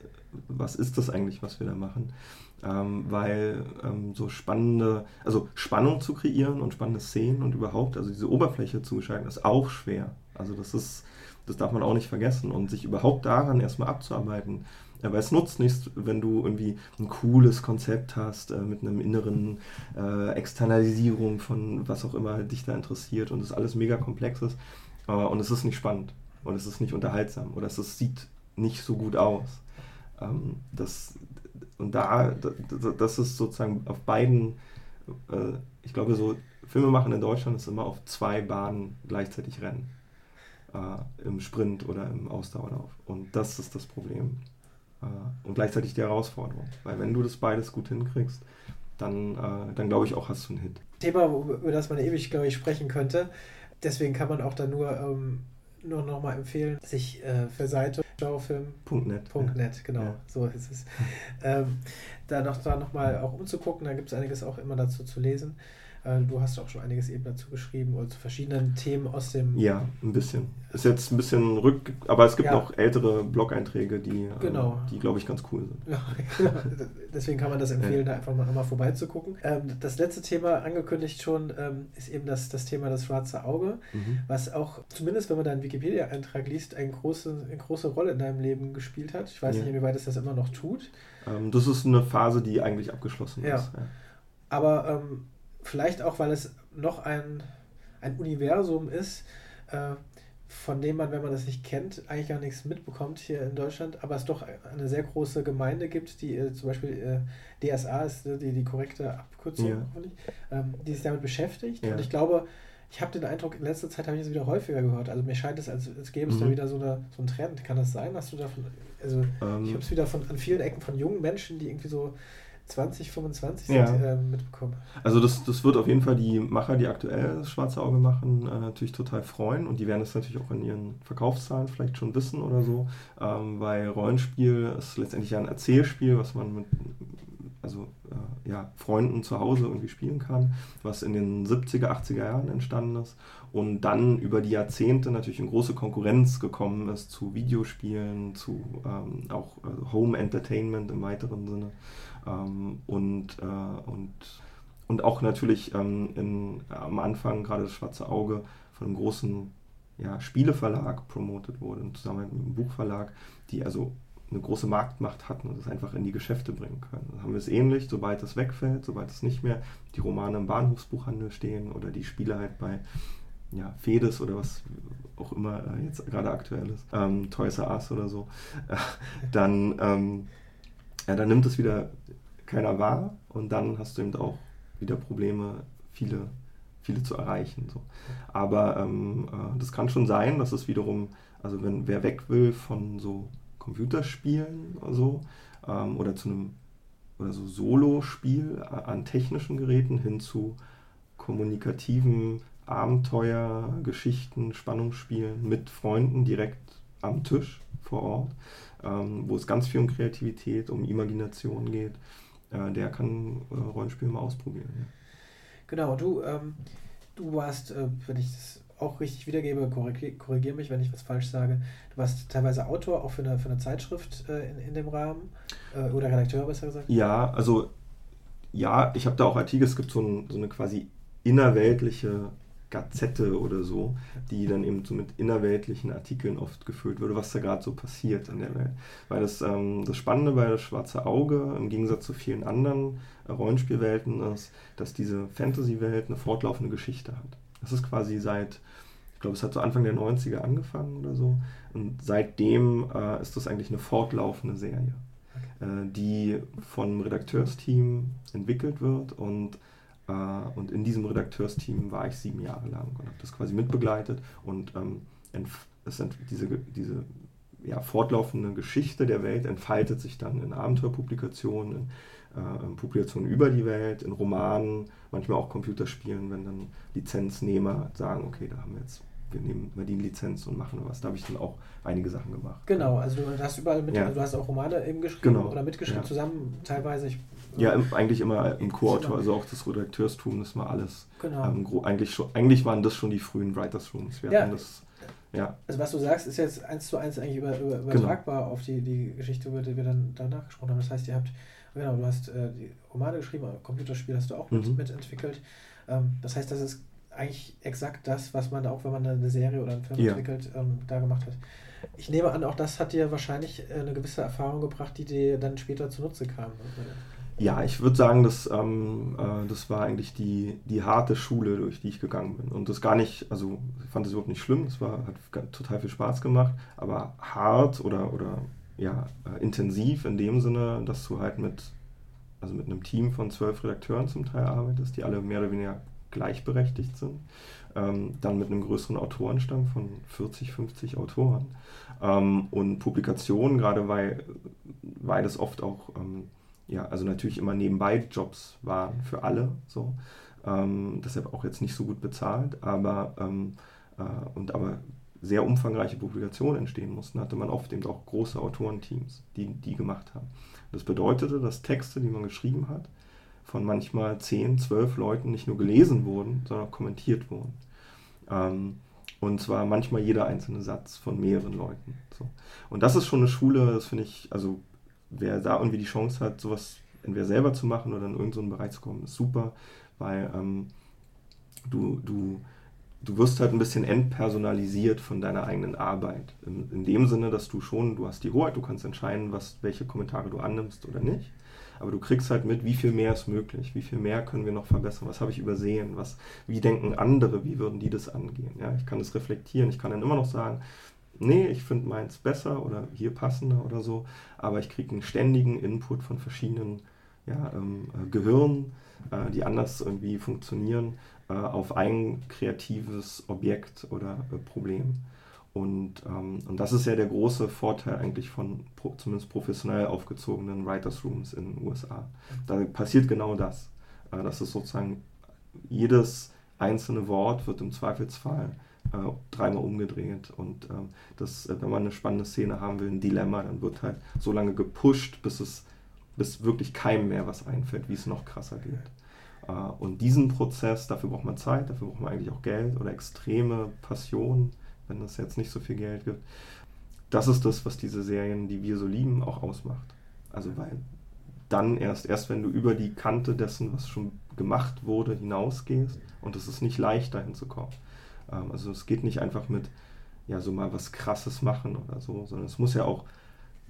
was ist das eigentlich, was wir da machen? Ähm, weil ähm, so spannende, also Spannung zu kreieren und spannende Szenen und überhaupt, also diese Oberfläche zu gestalten, ist auch schwer. Also das ist das darf man auch nicht vergessen. Und sich überhaupt daran erstmal abzuarbeiten. Ja, weil es nutzt nichts, wenn du irgendwie ein cooles Konzept hast, äh, mit einem inneren äh, Externalisierung von was auch immer dich da interessiert und es alles mega komplex ist. Äh, und es ist nicht spannend und es ist nicht unterhaltsam oder es ist, sieht nicht so gut aus. Ähm, das, und da, das ist sozusagen auf beiden, äh, ich glaube, so Filme machen in Deutschland ist immer auf zwei Bahnen gleichzeitig rennen äh, im Sprint oder im Ausdauerlauf. Und das ist das Problem. Äh, und gleichzeitig die Herausforderung. Weil wenn du das beides gut hinkriegst, dann, äh, dann glaube ich auch, hast du einen Hit. Thema, über das man ewig, glaube ich, sprechen könnte. Deswegen kann man auch da nur, ähm, nur noch mal empfehlen, sich äh, für Seite Genrefilm.net. .net, ja. genau, ja. so ist es. ähm, da noch, da noch mal auch umzugucken, da gibt es einiges auch immer dazu zu lesen. Äh, du hast auch schon einiges eben dazu geschrieben oder zu verschiedenen Themen aus dem. Ja, ein bisschen. Ist jetzt ein bisschen rück, aber es gibt ja. noch ältere Blog-Einträge, die, äh, genau. die glaube ich, ganz cool sind. Ja, deswegen kann man das empfehlen, ja. da einfach mal, mal vorbeizugucken. Ähm, das letzte Thema, angekündigt schon, ähm, ist eben das, das Thema das schwarze Auge, mhm. was auch, zumindest wenn man deinen Wikipedia-Eintrag liest, eine große, eine große Rolle in deinem Leben gespielt hat. Ich weiß nicht, inwieweit es das immer noch tut. Ähm, das ist eine Phase, die eigentlich abgeschlossen ist. Aber ähm, vielleicht auch, weil es noch ein, ein Universum ist, äh, von dem man, wenn man das nicht kennt, eigentlich gar nichts mitbekommt hier in Deutschland, aber es doch eine sehr große Gemeinde gibt, die äh, zum Beispiel äh, DSA ist äh, die, die korrekte Abkürzung, ja. ähm, die sich damit beschäftigt. Ja. Und ich glaube, ich habe den Eindruck, in letzter Zeit habe ich es wieder häufiger gehört. Also mir scheint es, als, als gäbe es mhm. da wieder so, eine, so einen Trend. Kann das sein? Hast du davon, also ähm, ich habe es wieder von an vielen Ecken von jungen Menschen, die irgendwie so 2025 ja. sind, äh, mitbekommen. Also das, das wird auf jeden Fall die Macher, die aktuell das Schwarze Auge machen, äh, natürlich total freuen und die werden es natürlich auch in ihren Verkaufszahlen vielleicht schon wissen oder so, ähm, weil Rollenspiel ist letztendlich ja ein Erzählspiel, was man mit also äh, ja, Freunden zu Hause irgendwie spielen kann, was in den 70er, 80er Jahren entstanden ist und dann über die Jahrzehnte natürlich in große Konkurrenz gekommen ist zu Videospielen, zu ähm, auch also Home Entertainment im weiteren Sinne. Ähm, und, äh, und, und auch natürlich ähm, in, am Anfang gerade das Schwarze Auge von einem großen ja, Spieleverlag promotet wurde, zusammen mit einem Buchverlag, die also eine große Marktmacht hatten und das einfach in die Geschäfte bringen können. Dann haben wir es ähnlich, sobald das wegfällt, sobald es nicht mehr die Romane im Bahnhofsbuchhandel stehen oder die Spiele halt bei ja, Fedes oder was auch immer äh, jetzt gerade aktuell ist, ähm, Toys R Us oder so, äh, dann, ähm, ja, dann nimmt es wieder keiner wahr und dann hast du eben auch wieder Probleme, viele, viele zu erreichen. So. Aber ähm, äh, das kann schon sein, dass es wiederum, also wenn wer weg will von so Computerspielen oder so ähm, oder zu einem oder so Solo-Spiel an technischen Geräten hin zu kommunikativen Abenteuer, Geschichten, Spannungsspielen mit Freunden direkt am Tisch vor Ort, ähm, wo es ganz viel um Kreativität, um Imagination geht äh, der kann äh, Rollenspiel mal ausprobieren. Ja. Genau, du, ähm, du warst, äh, wenn ich das auch richtig wiedergebe, korrigiere korrigier mich, wenn ich was falsch sage. Du warst teilweise Autor auch für eine, für eine Zeitschrift äh, in, in dem Rahmen äh, oder Redakteur, besser gesagt. Ja, also ja, ich habe da auch Artikel, es gibt so, ein, so eine quasi innerweltliche Gazette oder so, die dann eben so mit innerweltlichen Artikeln oft gefüllt wurde, was da gerade so passiert in der Welt. Weil das, ähm, das Spannende bei das Schwarze Auge, im Gegensatz zu vielen anderen äh, Rollenspielwelten, ist, dass diese Fantasy-Welt eine fortlaufende Geschichte hat. Das ist quasi seit, ich glaube, es hat so Anfang der 90er angefangen oder so. Und seitdem äh, ist das eigentlich eine fortlaufende Serie, äh, die vom Redakteursteam entwickelt wird und und in diesem Redakteursteam war ich sieben Jahre lang und habe das quasi mitbegleitet. Und ähm, es, diese, diese ja, fortlaufende Geschichte der Welt entfaltet sich dann in Abenteuerpublikationen, in, äh, in Publikationen über die Welt, in Romanen, manchmal auch Computerspielen, wenn dann Lizenznehmer sagen, okay, da haben wir jetzt wir nehmen mal die Lizenz und machen was. Da habe ich dann auch einige Sachen gemacht. Genau, also du hast überall mit, ja. also du hast auch Romane eben geschrieben genau. oder mitgeschrieben, ja. zusammen teilweise. Ich, ja, im, eigentlich immer im Co-Autor, also auch das Redakteurstum, das war alles. Genau. Ähm, eigentlich, schon, eigentlich waren das schon die frühen Writers Rooms. Wir ja. Das, ja. Also was du sagst, ist jetzt eins zu eins eigentlich über, über, genau. übertragbar genau. auf die, die Geschichte, über die wir dann danach gesprochen haben. Das heißt, ihr habt, genau, du hast äh, die Romane geschrieben, Computerspiel hast du auch mit, mhm. mitentwickelt. Ähm, das heißt, das ist eigentlich exakt das, was man auch, wenn man eine Serie oder einen Film ja. entwickelt, ähm, da gemacht hat. Ich nehme an, auch das hat dir wahrscheinlich äh, eine gewisse Erfahrung gebracht, die dir dann später zunutze kam. Ja, ich würde sagen, dass, ähm, äh, das war eigentlich die, die harte Schule, durch die ich gegangen bin. Und das gar nicht, also ich fand es überhaupt nicht schlimm, es hat total viel Spaß gemacht, aber hart oder, oder ja, äh, intensiv in dem Sinne, dass du halt mit, also mit einem Team von zwölf Redakteuren zum Teil arbeitest, die alle mehr oder weniger gleichberechtigt sind. Ähm, dann mit einem größeren Autorenstamm von 40, 50 Autoren. Ähm, und Publikationen, gerade weil, weil das oft auch, ähm, ja, also natürlich immer nebenbei Jobs waren für alle, so. Ähm, deshalb auch jetzt nicht so gut bezahlt, aber, ähm, äh, und aber sehr umfangreiche Publikationen entstehen mussten, hatte man oft eben auch große Autorenteams, die die gemacht haben. Das bedeutete, dass Texte, die man geschrieben hat, von manchmal 10, 12 Leuten nicht nur gelesen wurden, sondern auch kommentiert wurden. Ähm, und zwar manchmal jeder einzelne Satz von mehreren Leuten. So. Und das ist schon eine Schule, das finde ich, also wer da irgendwie die Chance hat, sowas entweder selber zu machen oder in irgendeinen Bereich zu kommen, ist super, weil ähm, du, du, du wirst halt ein bisschen entpersonalisiert von deiner eigenen Arbeit. In, in dem Sinne, dass du schon, du hast die Hoheit, du kannst entscheiden, was, welche Kommentare du annimmst oder nicht aber du kriegst halt mit, wie viel mehr ist möglich, wie viel mehr können wir noch verbessern, was habe ich übersehen, was, wie denken andere, wie würden die das angehen. Ja, ich kann das reflektieren, ich kann dann immer noch sagen, nee, ich finde meins besser oder hier passender oder so, aber ich kriege einen ständigen Input von verschiedenen ja, ähm, äh, Gehirnen, äh, die anders irgendwie funktionieren, äh, auf ein kreatives Objekt oder äh, Problem. Und, ähm, und das ist ja der große Vorteil eigentlich von pro, zumindest professionell aufgezogenen Writers Rooms in den USA. Da passiert genau das. Äh, das ist sozusagen jedes einzelne Wort wird im Zweifelsfall äh, dreimal umgedreht. Und ähm, das, äh, wenn man eine spannende Szene haben will, ein Dilemma, dann wird halt so lange gepusht, bis es bis wirklich keinem mehr was einfällt, wie es noch krasser geht. Äh, und diesen Prozess, dafür braucht man Zeit, dafür braucht man eigentlich auch Geld oder extreme Passion wenn es jetzt nicht so viel Geld gibt. Das ist das, was diese Serien, die wir so lieben, auch ausmacht. Also weil dann erst, erst wenn du über die Kante dessen, was schon gemacht wurde, hinausgehst und es ist nicht leicht, dahin zu kommen. Ähm, also es geht nicht einfach mit, ja, so mal was Krasses machen oder so, sondern es muss ja auch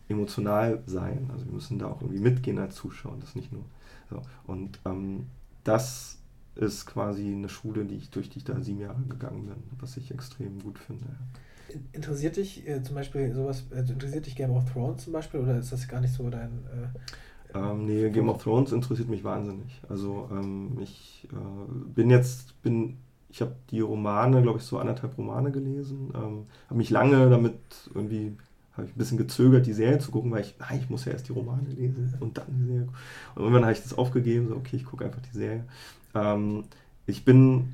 emotional sein. Also wir müssen da auch irgendwie mitgehen als Zuschauer, das nicht nur. So. Und ähm, das ist quasi eine Schule, die ich, durch die ich da sieben Jahre gegangen bin, was ich extrem gut finde. Interessiert dich äh, zum Beispiel sowas, also interessiert dich Game of Thrones zum Beispiel oder ist das gar nicht so dein... Äh, ähm, nee, Game of Thrones interessiert mich wahnsinnig. Also ähm, ich äh, bin jetzt, bin, ich habe die Romane, glaube ich, so anderthalb Romane gelesen, ähm, habe mich lange damit irgendwie habe ich ein bisschen gezögert, die Serie zu gucken, weil ich, nein, ich muss ja erst die Romane lesen und dann die Serie. Und irgendwann habe ich das aufgegeben, so, okay, ich gucke einfach die Serie. Ähm, ich bin,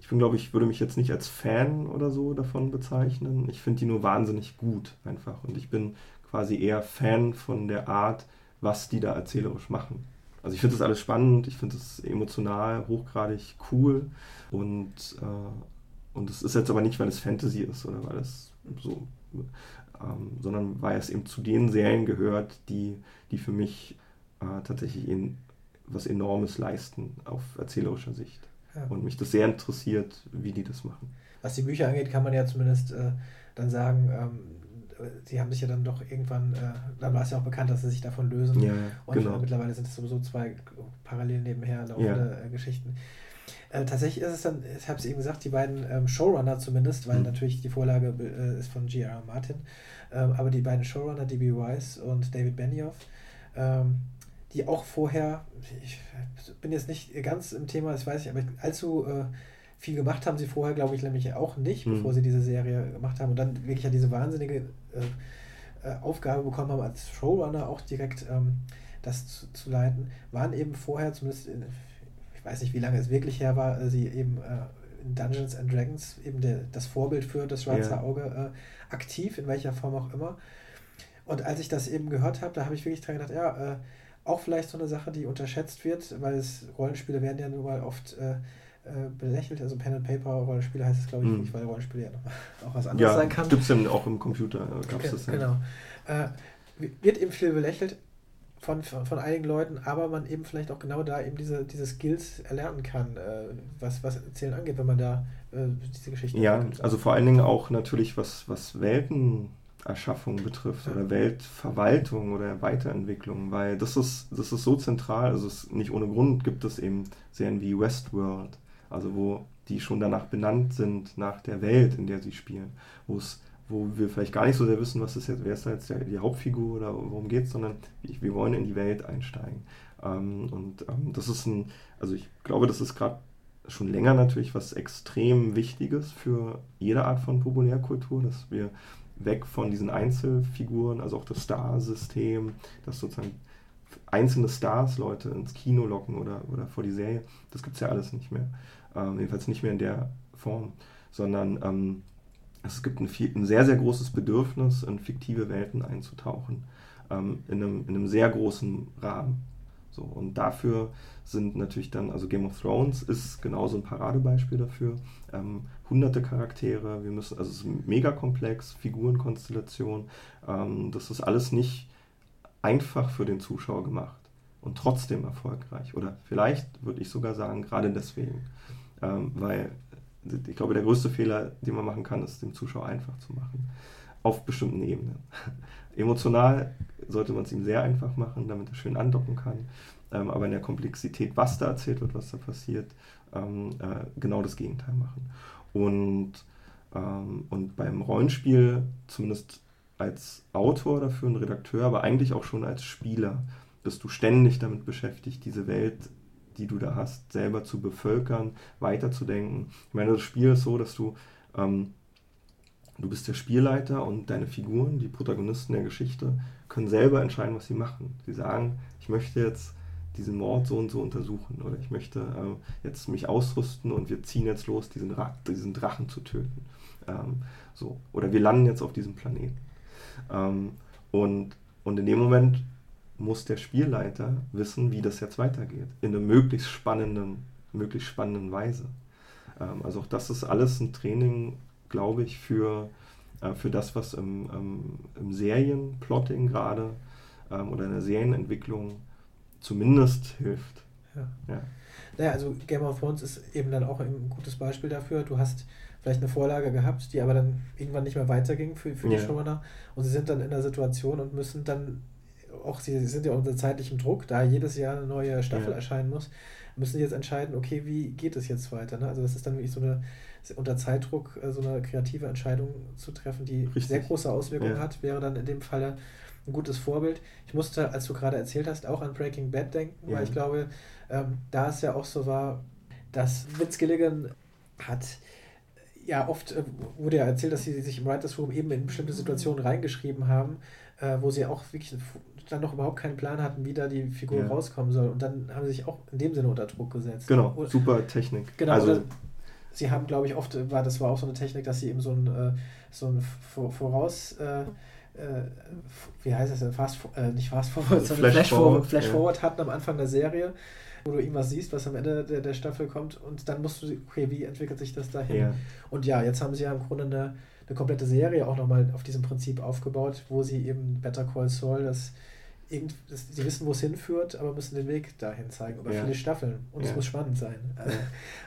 ich bin, glaube ich, würde mich jetzt nicht als Fan oder so davon bezeichnen. Ich finde die nur wahnsinnig gut einfach. Und ich bin quasi eher Fan von der Art, was die da erzählerisch machen. Also ich finde das alles spannend, ich finde das emotional hochgradig cool und, äh, und es ist jetzt aber nicht, weil es Fantasy ist oder weil es so, ähm, sondern weil es eben zu den Serien gehört, die, die für mich äh, tatsächlich in, was Enormes leisten auf erzählerischer Sicht. Ja. Und mich das sehr interessiert, wie die das machen. Was die Bücher angeht, kann man ja zumindest äh, dann sagen, ähm, sie haben sich ja dann doch irgendwann, äh, dann war es ja auch bekannt, dass sie sich davon lösen. Ja, und genau. mittlerweile sind es sowieso zwei parallel nebenher laufende ja. Äh, Geschichten. Äh, tatsächlich ist es dann, ich habe es eben gesagt, die beiden ähm, Showrunner zumindest, weil mhm. natürlich die Vorlage äh, ist von G.R. Martin, ähm, aber die beiden Showrunner, D.B. Weiss und David Benioff, ähm, die auch vorher, ich bin jetzt nicht ganz im Thema, das weiß ich, aber allzu äh, viel gemacht haben sie vorher, glaube ich, nämlich auch nicht, mhm. bevor sie diese Serie gemacht haben und dann wirklich ja diese wahnsinnige äh, äh, Aufgabe bekommen haben, als Showrunner auch direkt ähm, das zu, zu, leiten, waren eben vorher, zumindest in, ich weiß nicht, wie lange es wirklich her war, äh, sie eben äh, in Dungeons and Dragons eben der, das Vorbild für das Schwarze ja. Auge aktiv, in welcher Form auch immer. Und als ich das eben gehört habe, da habe ich wirklich dran gedacht, ja, auch vielleicht so eine Sache, die unterschätzt wird, weil es Rollenspiele werden ja nun mal oft äh, belächelt. Also Pen and Paper Rollenspiele heißt es, glaube ich, mhm. nicht, weil Rollenspiele ja auch was anderes ja, sein kann. Gibt es ja auch im Computer, äh, gab es das ja. Genau. Äh, wird eben viel belächelt von, von, von, einigen Leuten, aber man eben vielleicht auch genau da eben diese, diese Skills erlernen kann, äh, was, was Erzählen angeht, wenn man da äh, diese Geschichte Ja, also vor allen Dingen auch natürlich, was, was Welten Erschaffung betrifft oder Weltverwaltung oder Weiterentwicklung, weil das ist, das ist so zentral, also es nicht ohne Grund gibt es eben Serien wie Westworld, also wo die schon danach benannt sind, nach der Welt, in der sie spielen, wo es wo wir vielleicht gar nicht so sehr wissen, was ist jetzt, wer ist da jetzt die Hauptfigur oder worum geht es, sondern wir wollen in die Welt einsteigen. Ähm, und ähm, das ist ein, also ich glaube, das ist gerade schon länger natürlich was extrem Wichtiges für jede Art von Populärkultur, dass wir weg von diesen Einzelfiguren, also auch das Star-System, dass sozusagen einzelne Stars Leute ins Kino locken oder, oder vor die Serie, das gibt es ja alles nicht mehr. Ähm, jedenfalls nicht mehr in der Form, sondern ähm, es gibt ein, ein, sehr, sehr großes Bedürfnis, in fiktive Welten einzutauchen, ähm, in, einem, in einem sehr großen Rahmen. So, und dafür sind natürlich dann, also Game of Thrones ist genauso ein Paradebeispiel dafür. Ähm, hunderte Charaktere, wir müssen, also es ist mega komplex, Figurenkonstellation. Ähm, das ist alles nicht einfach für den Zuschauer gemacht und trotzdem erfolgreich. Oder vielleicht würde ich sogar sagen, gerade deswegen. Ähm, weil ich glaube, der größte Fehler, den man machen kann, ist, dem Zuschauer einfach zu machen. Auf bestimmten Ebenen. Emotional sollte man es ihm sehr einfach machen, damit er schön andocken kann. Ähm, aber in der Komplexität, was da erzählt wird, was da passiert, ähm, äh, genau das Gegenteil machen. Und, ähm, und beim Rollenspiel, zumindest als Autor dafür, ein Redakteur, aber eigentlich auch schon als Spieler, bist du ständig damit beschäftigt, diese Welt, die du da hast, selber zu bevölkern, weiterzudenken. Ich meine, das Spiel ist so, dass du ähm, Du bist der Spielleiter und deine Figuren, die Protagonisten der Geschichte, können selber entscheiden, was sie machen. Sie sagen, ich möchte jetzt diesen Mord so und so untersuchen oder ich möchte äh, jetzt mich ausrüsten und wir ziehen jetzt los, diesen, Ra diesen Drachen zu töten. Ähm, so. Oder wir landen jetzt auf diesem Planeten. Ähm, und, und in dem Moment muss der Spielleiter wissen, wie das jetzt weitergeht. In einer möglichst spannenden, möglichst spannenden Weise. Ähm, also auch das ist alles ein Training glaube ich, für, äh, für das, was im, ähm, im Serienplotting gerade ähm, oder in der Serienentwicklung zumindest hilft. Ja. ja. Naja, also Game of Thrones ist eben dann auch ein gutes Beispiel dafür. Du hast vielleicht eine Vorlage gehabt, die aber dann irgendwann nicht mehr weiterging für, für die ja. Showrunner und sie sind dann in der Situation und müssen dann auch, sie sind ja unter zeitlichem Druck, da jedes Jahr eine neue Staffel ja. erscheinen muss, müssen sie jetzt entscheiden, okay, wie geht es jetzt weiter? Ne? Also das ist dann wirklich so eine, unter Zeitdruck äh, so eine kreative Entscheidung zu treffen, die Richtig. sehr große Auswirkungen ja. hat, wäre dann in dem Falle ein gutes Vorbild. Ich musste, als du gerade erzählt hast, auch an Breaking Bad denken, ja. weil ich glaube, ähm, da es ja auch so war, dass Vince Gilligan hat ja oft äh, wurde ja erzählt, dass sie sich im Writers Room eben in bestimmte Situationen reingeschrieben haben, äh, wo sie auch wirklich dann noch überhaupt keinen Plan hatten, wie da die Figur ja. rauskommen soll. Und dann haben sie sich auch in dem Sinne unter Druck gesetzt. Genau, super Technik. Genau, also, sie haben, glaube ich, oft, war, das war auch so eine Technik, dass sie eben so ein, äh, so ein Voraus, äh, äh, wie heißt das denn, Fast, äh, nicht Fast Forward, sondern Flash, Forward, Flash ja. Forward hatten am Anfang der Serie, wo du irgendwas siehst, was am Ende der, der Staffel kommt und dann musst du, okay, wie entwickelt sich das dahin? Ja. Und ja, jetzt haben sie ja im Grunde eine, eine komplette Serie auch nochmal auf diesem Prinzip aufgebaut, wo sie eben Better Call Saul, das irgend, sie wissen, wo es hinführt, aber müssen den Weg dahin zeigen, über ja. viele Staffeln und es muss spannend sein.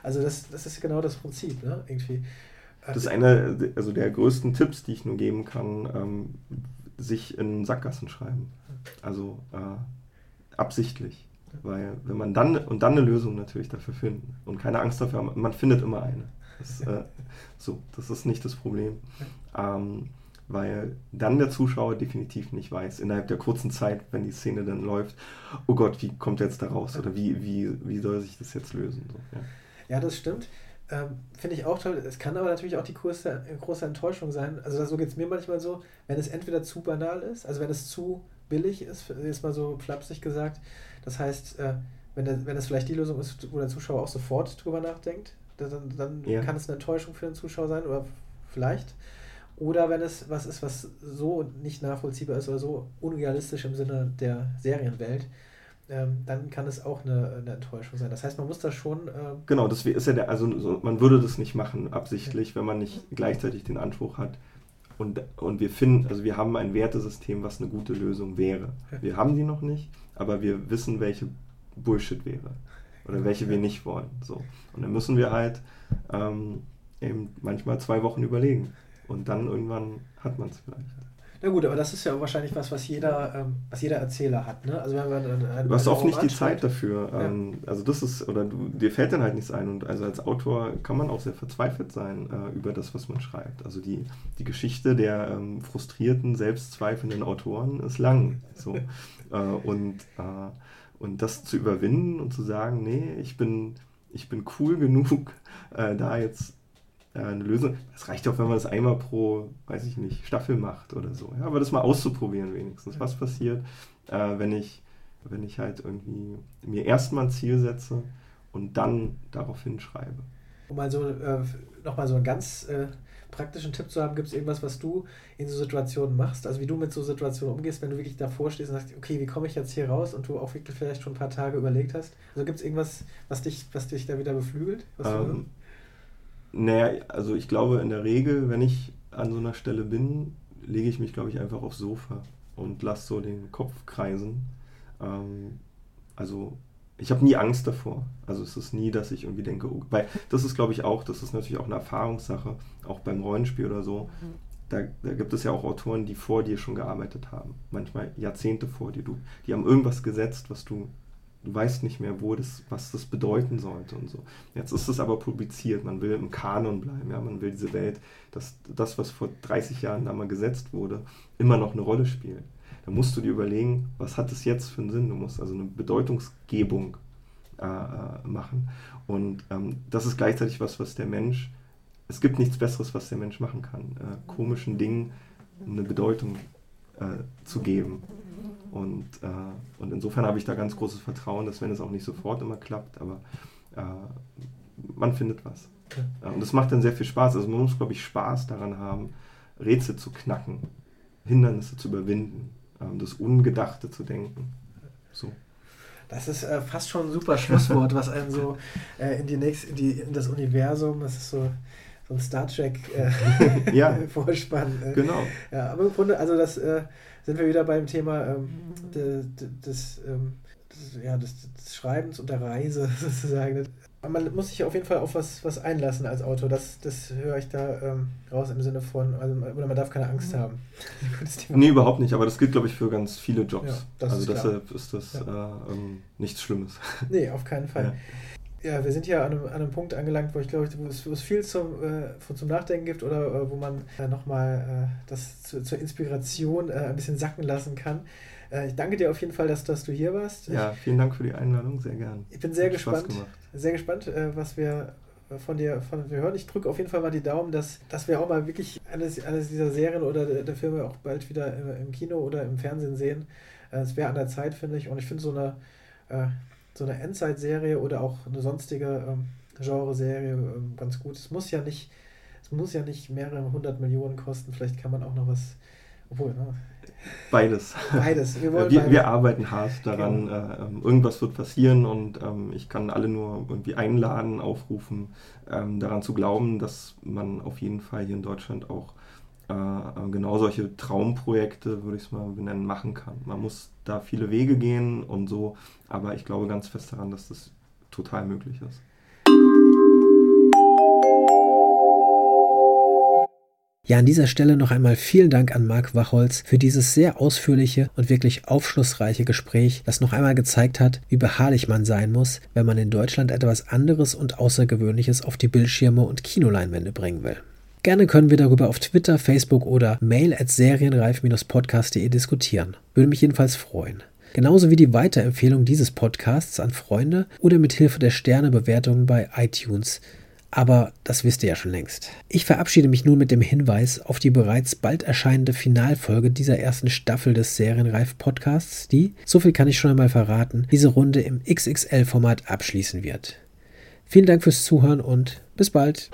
Also das, das ist genau das Prinzip, ne? Irgendwie. Das ist einer also der größten Tipps, die ich nur geben kann, ähm, sich in Sackgassen schreiben. Also äh, absichtlich. Weil wenn man dann und dann eine Lösung natürlich dafür finden und keine Angst dafür haben, man findet immer eine. Das, äh, so, das ist nicht das Problem. Ähm, weil dann der Zuschauer definitiv nicht weiß, innerhalb der kurzen Zeit, wenn die Szene dann läuft, oh Gott, wie kommt jetzt da raus oder wie, wie, wie soll sich das jetzt lösen? So, ja. ja, das stimmt. Ähm, Finde ich auch toll. Es kann aber natürlich auch die große, große Enttäuschung sein. Also so geht es mir manchmal so, wenn es entweder zu banal ist, also wenn es zu billig ist, ist mal so flapsig gesagt. Das heißt, äh, wenn, der, wenn es vielleicht die Lösung ist, wo der Zuschauer auch sofort drüber nachdenkt, dann, dann ja. kann es eine Enttäuschung für den Zuschauer sein oder vielleicht. Oder wenn es was ist, was so nicht nachvollziehbar ist oder so unrealistisch im Sinne der Serienwelt, ähm, dann kann es auch eine, eine, Enttäuschung sein. Das heißt, man muss da schon. Ähm genau, das ist ja der, also man würde das nicht machen, absichtlich, ja. wenn man nicht gleichzeitig den Anspruch hat. Und, und wir finden, also wir haben ein Wertesystem, was eine gute Lösung wäre. Ja. Wir haben die noch nicht, aber wir wissen, welche Bullshit wäre. Oder welche ja. wir nicht wollen. So. Und dann müssen wir halt ähm, eben manchmal zwei Wochen überlegen. Und dann irgendwann hat man es vielleicht. Na gut, aber das ist ja wahrscheinlich was, was jeder, ähm, was jeder Erzähler hat. Ne? Also wenn man einen, einen, du hast oft nicht die Zeit dafür. Ja. Ähm, also das ist, oder du, dir fällt dann halt nichts ein. Und also als Autor kann man auch sehr verzweifelt sein äh, über das, was man schreibt. Also die, die Geschichte der ähm, frustrierten, selbstzweifelnden Autoren ist lang. So. äh, und, äh, und das zu überwinden und zu sagen, nee, ich bin, ich bin cool genug, äh, da jetzt äh, eine Lösung. Es reicht auch, wenn man das einmal pro, weiß ich nicht, Staffel macht oder so. Ja, aber das mal auszuprobieren wenigstens. Was passiert, äh, wenn ich, wenn ich halt irgendwie mir erstmal ein Ziel setze und dann darauf hinschreibe. Um mal so äh, nochmal so einen ganz äh, praktischen Tipp zu haben, gibt es irgendwas, was du in so Situationen machst? Also wie du mit so Situationen umgehst, wenn du wirklich davor stehst und sagst, okay, wie komme ich jetzt hier raus und du auch wirklich vielleicht schon ein paar Tage überlegt hast? Also gibt es irgendwas, was dich, was dich da wieder beflügelt? Ähm, naja, also ich glaube in der Regel, wenn ich an so einer Stelle bin, lege ich mich, glaube ich, einfach aufs Sofa und lasse so den Kopf kreisen. Ähm, also ich habe nie Angst davor. Also es ist nie, dass ich irgendwie denke, oh, weil das ist, glaube ich, auch, das ist natürlich auch eine Erfahrungssache, auch beim Rollenspiel oder so. Mhm. Da, da, gibt es ja auch Autoren, die vor dir schon gearbeitet haben. Manchmal Jahrzehnte vor dir. Du, die haben irgendwas gesetzt, was du du weißt nicht mehr, wo das, was das bedeuten sollte und so. Jetzt ist es aber publiziert, man will im Kanon bleiben, ja, man will diese Welt, dass das, was vor 30 Jahren da mal gesetzt wurde, immer noch eine Rolle spielt. Da musst du dir überlegen, was hat das jetzt für einen Sinn? Du musst also eine Bedeutungsgebung äh, äh, machen. Und ähm, das ist gleichzeitig was, was der Mensch, es gibt nichts Besseres, was der Mensch machen kann, äh, komischen Dingen eine Bedeutung äh, zu geben. Und, äh, und insofern habe ich da ganz großes Vertrauen, dass wenn es auch nicht sofort immer klappt, aber äh, man findet was. Ja. Und das macht dann sehr viel Spaß. Also man muss, glaube ich, Spaß daran haben, Rätsel zu knacken, Hindernisse zu überwinden, äh, das Ungedachte zu denken. So. Das ist äh, fast schon ein super Schlusswort, was einen so äh, in, die nächste, in, die, in das Universum, das ist so so ein Star Trek äh, ja. Vorspann. Äh. Genau. Ja, aber im Grunde, also das äh, sind wir wieder beim Thema ähm, de, de, des, ähm, des, ja, des, des, Schreibens und der Reise sozusagen. Man muss sich auf jeden Fall auf was, was einlassen als Autor. Das, das höre ich da ähm, raus im Sinne von, also, oder man darf keine Angst mhm. haben. nee, überhaupt nicht, aber das gilt, glaube ich, für ganz viele Jobs. Ja, das also ist deshalb ist das ja. äh, ähm, nichts Schlimmes. Nee, auf keinen Fall. Ja wir sind hier an einem, an einem Punkt angelangt, wo ich glaube, wo es, wo es viel zum, äh, zum Nachdenken gibt oder äh, wo man äh, nochmal äh, das zu, zur Inspiration äh, ein bisschen sacken lassen kann. Äh, ich danke dir auf jeden Fall, dass, dass du hier warst. Ja, vielen Dank für die Einladung, sehr gern. Ich bin sehr Hat gespannt, sehr gespannt, äh, was wir von dir, von dir hören. Ich drücke auf jeden Fall mal die Daumen, dass, dass wir auch mal wirklich eines, eines dieser Serien oder der, der Filme auch bald wieder im, im Kino oder im Fernsehen sehen. Es wäre an der Zeit, finde ich. Und ich finde so eine so eine Endzeit-Serie oder auch eine sonstige ähm, Genre-Serie ähm, ganz gut. Es muss ja nicht, es muss ja nicht mehrere hundert Millionen kosten. Vielleicht kann man auch noch was, Obwohl, ne? Beides. Beides. Wir, wir, beides. wir, arbeiten hart daran. Genau. Äh, ähm, irgendwas wird passieren und ähm, ich kann alle nur irgendwie einladen, aufrufen, ähm, daran zu glauben, dass man auf jeden Fall hier in Deutschland auch äh genau solche Traumprojekte, würde ich es mal benennen, machen kann. Man muss da viele Wege gehen und so, aber ich glaube ganz fest daran, dass das total möglich ist. Ja, an dieser Stelle noch einmal vielen Dank an Marc Wachholz für dieses sehr ausführliche und wirklich aufschlussreiche Gespräch, das noch einmal gezeigt hat, wie beharrlich man sein muss, wenn man in Deutschland etwas anderes und Außergewöhnliches auf die Bildschirme und Kinoleinwände bringen will. Gerne können wir darüber auf Twitter, Facebook oder mail at serienreif-podcast.de diskutieren. Würde mich jedenfalls freuen. Genauso wie die Weiterempfehlung dieses Podcasts an Freunde oder mit Hilfe der Sternebewertungen bei iTunes aber das wisst ihr ja schon längst. Ich verabschiede mich nun mit dem Hinweis auf die bereits bald erscheinende Finalfolge dieser ersten Staffel des Serienreif Podcasts, die, so viel kann ich schon einmal verraten, diese Runde im XXL-Format abschließen wird. Vielen Dank fürs Zuhören und bis bald.